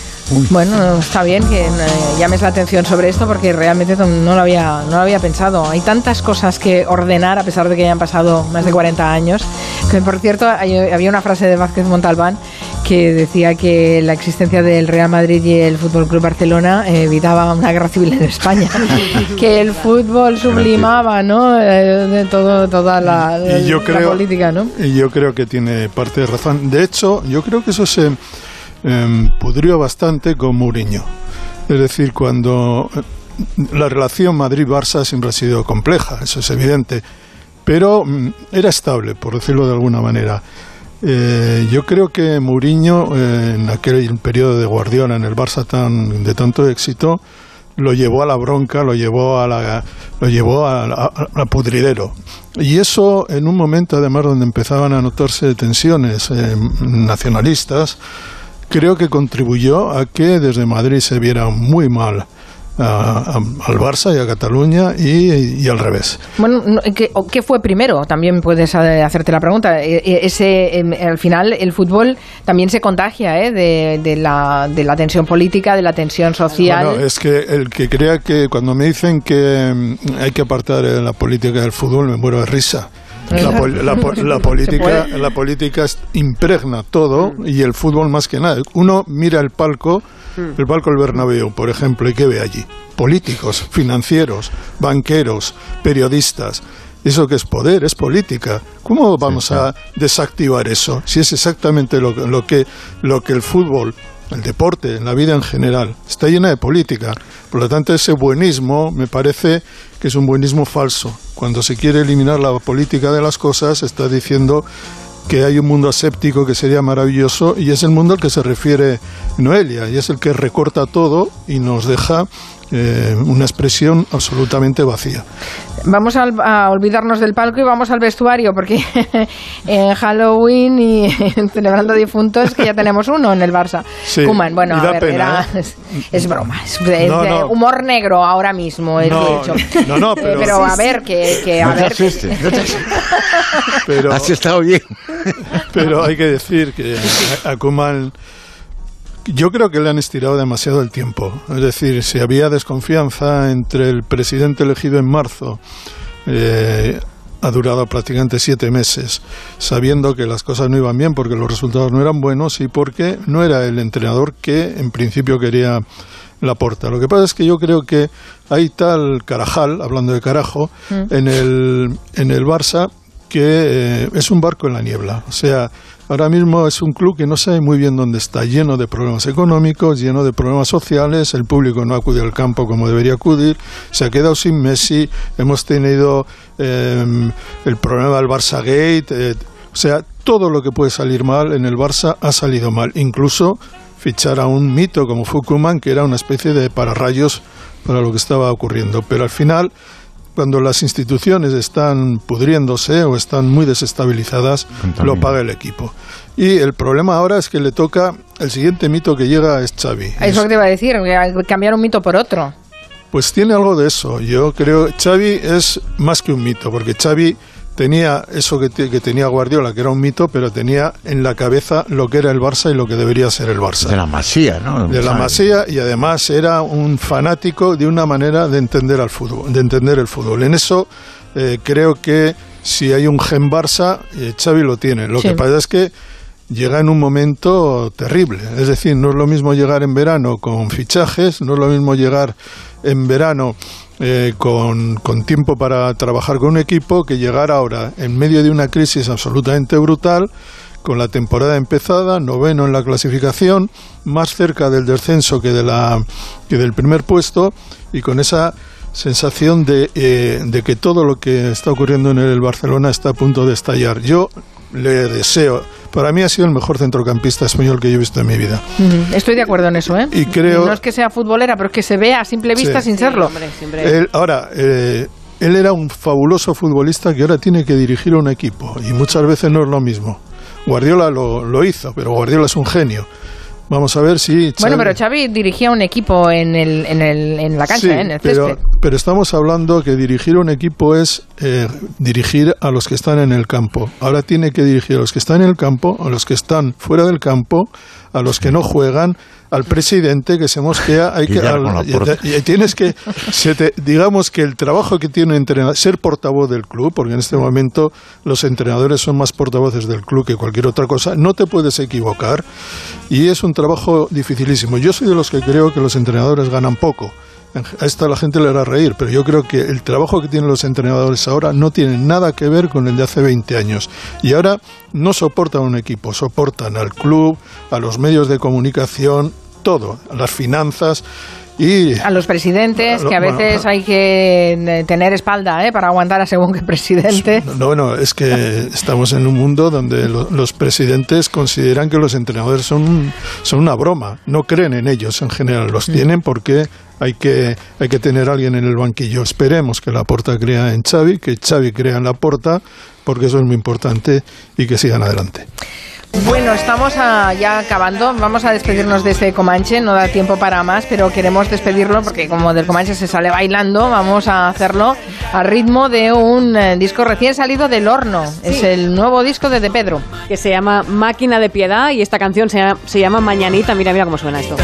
Bueno, está bien que eh, llames la atención sobre esto porque realmente no lo, había, no lo había pensado. Hay tantas cosas que ordenar a pesar de que hayan pasado más de 40 años. Que, por cierto, había una frase de Vázquez Montalbán que decía que la existencia del Real Madrid y el Fútbol Club Barcelona evitaba una guerra civil en España. [laughs] que el fútbol sublimaba, ¿no? Eh, de todo, toda la, política, ¿no? Y yo creo que tiene parte de razón. De hecho, yo creo que eso se eh, pudrió bastante con Mourinho. Es decir, cuando eh, la relación Madrid-Barça siempre ha sido compleja, eso es evidente, pero mm, era estable, por decirlo de alguna manera. Eh, yo creo que Mourinho, eh, en aquel periodo de Guardiola en el Barça tan, de tanto éxito, lo llevó a la bronca, lo llevó a la, lo llevó a, pudridero. Y eso en un momento, además, donde empezaban a notarse tensiones nacionalistas, creo que contribuyó a que desde Madrid se viera muy mal al Barça y a Cataluña y, al revés. Bueno, ¿qué, fue primero? También puedes eh, hacerte la pregunta. E, e, ese, em, al final, el fútbol también se contagia ¿eh? de, la, de la tensión política, de la tensión social. Bueno, es que el que crea que cuando me dicen que em, hay que apartar eh, la política del fútbol, me muero de risa. La, [laughs] política, la política impregna todo y el fútbol más que nada. Uno mira el palco, hmm. el palco del Bernabéu, por ejemplo, y ¿qué ve allí? Políticos, financieros, banqueros, periodistas. ¿Eso que es poder? Es política. ¿Cómo vamos a desactivar eso? Si es exactamente lo, lo, que, lo que el fútbol, el deporte, la vida en general, está llena de política. Por lo tanto, ese buenismo me parece que es un buenismo falso. Cuando se quiere eliminar la política de las cosas, está diciendo que hay un mundo aséptico que sería maravilloso y es el mundo al que se refiere Noelia y es el que recorta todo y nos deja eh, una expresión absolutamente vacía. Vamos a, olvidarnos del palco y vamos al vestuario, porque [laughs] en Halloween y celebrando difuntos que ya tenemos uno en el Barça. Sí, bueno, a ver, ¿eh? es, broma, es, humor negro ahora mismo, es no, hecho. No, no, pero, pero a ver, que, que a ver. pero, Has estado bien. [laughs] Pero hay que decir que a Kuman yo creo que le han estirado demasiado el tiempo. Es decir, si había desconfianza entre el presidente elegido en marzo, eh, ha durado prácticamente siete meses, sabiendo que las cosas no iban bien porque los resultados no eran buenos y porque no era el entrenador que en principio quería la porta. Lo que pasa es que yo creo que hay tal carajal, hablando de carajo, mm. en, el, en el Barça que eh, es un barco en la niebla. O sea, Ahora mismo es un club que no sabe muy bien dónde está, lleno de problemas económicos, lleno de problemas sociales, el público no acude al campo como debería acudir, se ha quedado sin Messi, hemos tenido em, el problema del Barça Gate, eh, o sea, todo lo que puede salir mal en el Barça ha salido mal, incluso fichar a un mito como Fukuman, que era una especie de pararrayos para lo que estaba ocurriendo, pero al final cuando las instituciones están pudriéndose o están muy desestabilizadas, lo paga el equipo. Y el problema ahora es que le toca, el siguiente mito que llega es Xavi. Eso que te iba a decir, cambiar un mito por otro. Pues tiene algo de eso. Yo creo, Xavi es más que un mito, porque Xavi tenía eso que, tenía Guardiola, que era un mito, pero tenía en la cabeza lo que era el Barça y lo que debería ser el Barça. De la masía, ¿no? De la masía y además era un fanático de una manera de entender al fútbol, de entender el fútbol. En eso eh, creo que si hay un gen Barça, eh, Xavi lo tiene. Lo que pasa es que llega en un momento terrible. Es decir, no es lo mismo llegar en verano con fichajes, no es lo mismo llegar en verano eh, con, tiempo para trabajar con un equipo que llegar ahora en medio de una crisis absolutamente brutal con la temporada empezada, noveno en la clasificación, más cerca del descenso que, de la, que del primer puesto y con esa sensación de, eh, de que todo lo que está ocurriendo en el Barcelona está a punto de estallar. Yo le deseo. Para mí ha sido el mejor centrocampista español que yo he visto en mi vida. Estoy de acuerdo en eso, ¿eh? Y creo... No es que sea futbolera, pero es que se vea a simple vista sin serlo. ahora, eh, él era un fabuloso futbolista que ahora tiene que dirigir a un equipo y muchas veces no es lo mismo. Guardiola lo, lo hizo, pero Guardiola es un genio. Vamos a ver si. Bueno, pero Xavi dirigía un equipo en, el, en, el, en la cancha, ¿eh? en el pero, Pero estamos hablando que dirigir un equipo es eh, dirigir a los que están en el campo. Ahora tiene que dirigir a los que están en el campo, a los que están fuera del campo, a los que no juegan, al presidente que se mosquea, hay que, y, tienes que, digamos que el trabajo que tiene un entrenador, ser portavoz del club, porque en este momento los entrenadores son más portavoces del club que cualquier otra cosa, no te puedes equivocar. Y es un trabajo dificilísimo. Yo soy de los que creo que los entrenadores ganan poco a esta la gente le hará reír, pero yo creo que el trabajo que tienen los entrenadores ahora no tiene nada que ver con el de hace 20 años. Y ahora no soportan un equipo, soportan al club, a los medios de comunicación, todo, las finanzas. Y a los presidentes, que a veces hay que eh, tener espalda ¿eh? para aguantar a según qué presidente. [laughs] No, bueno, es que estamos en un mundo donde los presidentes consideran que los entrenadores son, son una broma, no creen en ellos en general, los mm. tienen porque hay que, hay que tener a alguien en el banquillo. Esperemos que la porta crea en Xavi, que Xavi crea en la porta, porque eso es muy importante y que sigan adelante. Bueno, estamos ya acabando. Vamos a despedirnos de este Comanche. No da tiempo para más, pero queremos despedirlo porque como del Comanche se sale bailando, vamos a hacerlo a ritmo de un eh, disco recién salido del horno. Es el nuevo disco de De Pedro. Que se llama Máquina de Piedad y esta canción se llama, se llama Mañanita. Mira, mira cómo suena esto.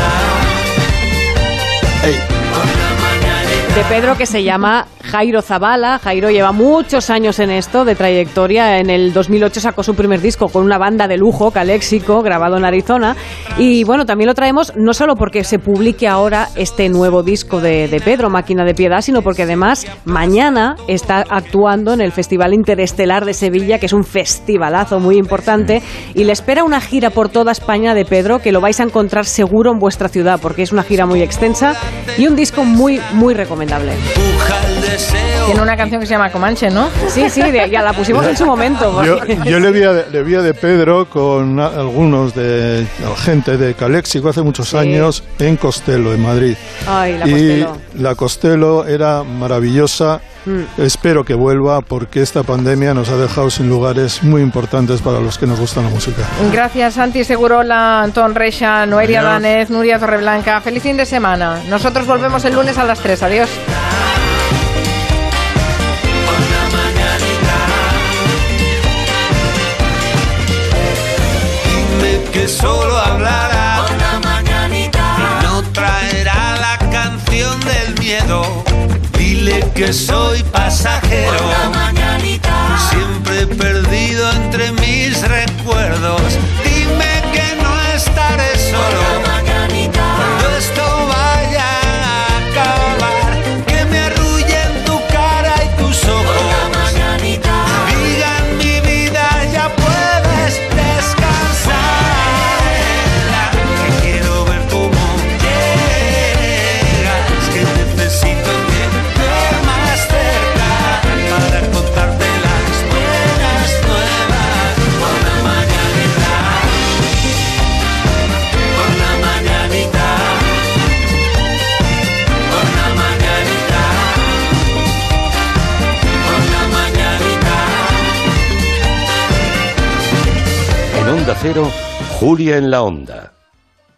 De Pedro que se llama Jairo Zavala. Jairo lleva muchos años en esto de trayectoria. En el 2008 sacó su primer disco con una banda de lujo, Caléxico, grabado en Arizona. Y bueno, también lo traemos no solo porque se publique ahora este nuevo disco de, de Pedro, Máquina de Piedad, sino porque además mañana está actuando en el Festival Interestelar de Sevilla, que es un festivalazo muy importante. Y le espera una gira por toda España de Pedro, que lo vais a encontrar seguro en vuestra ciudad, porque es una gira muy extensa y un disco muy, muy recomendable. Tiene una canción que se llama Comanche, ¿no? Sí, sí, ya la pusimos en su momento. Yo, le, vi a, le vi de Pedro con algunos de gente de Caléxico hace muchos años en Costello, en Madrid. Ay, la y Costello. la Costello era maravillosa. Mm. Espero que vuelva porque esta pandemia nos ha dejado sin lugares muy importantes para los que nos gusta la música. Gracias, Santi Segurola, Antón Reixa, Noelia Danez, Nuria Torreblanca. Feliz fin de semana. Nosotros volvemos el lunes a las 3. Adiós. Solo hablará. mañanita. No traerá la canción del miedo. Dile que soy pasajero. mañanita. Siempre perdido entre mis recuerdos. Julia en la Onda.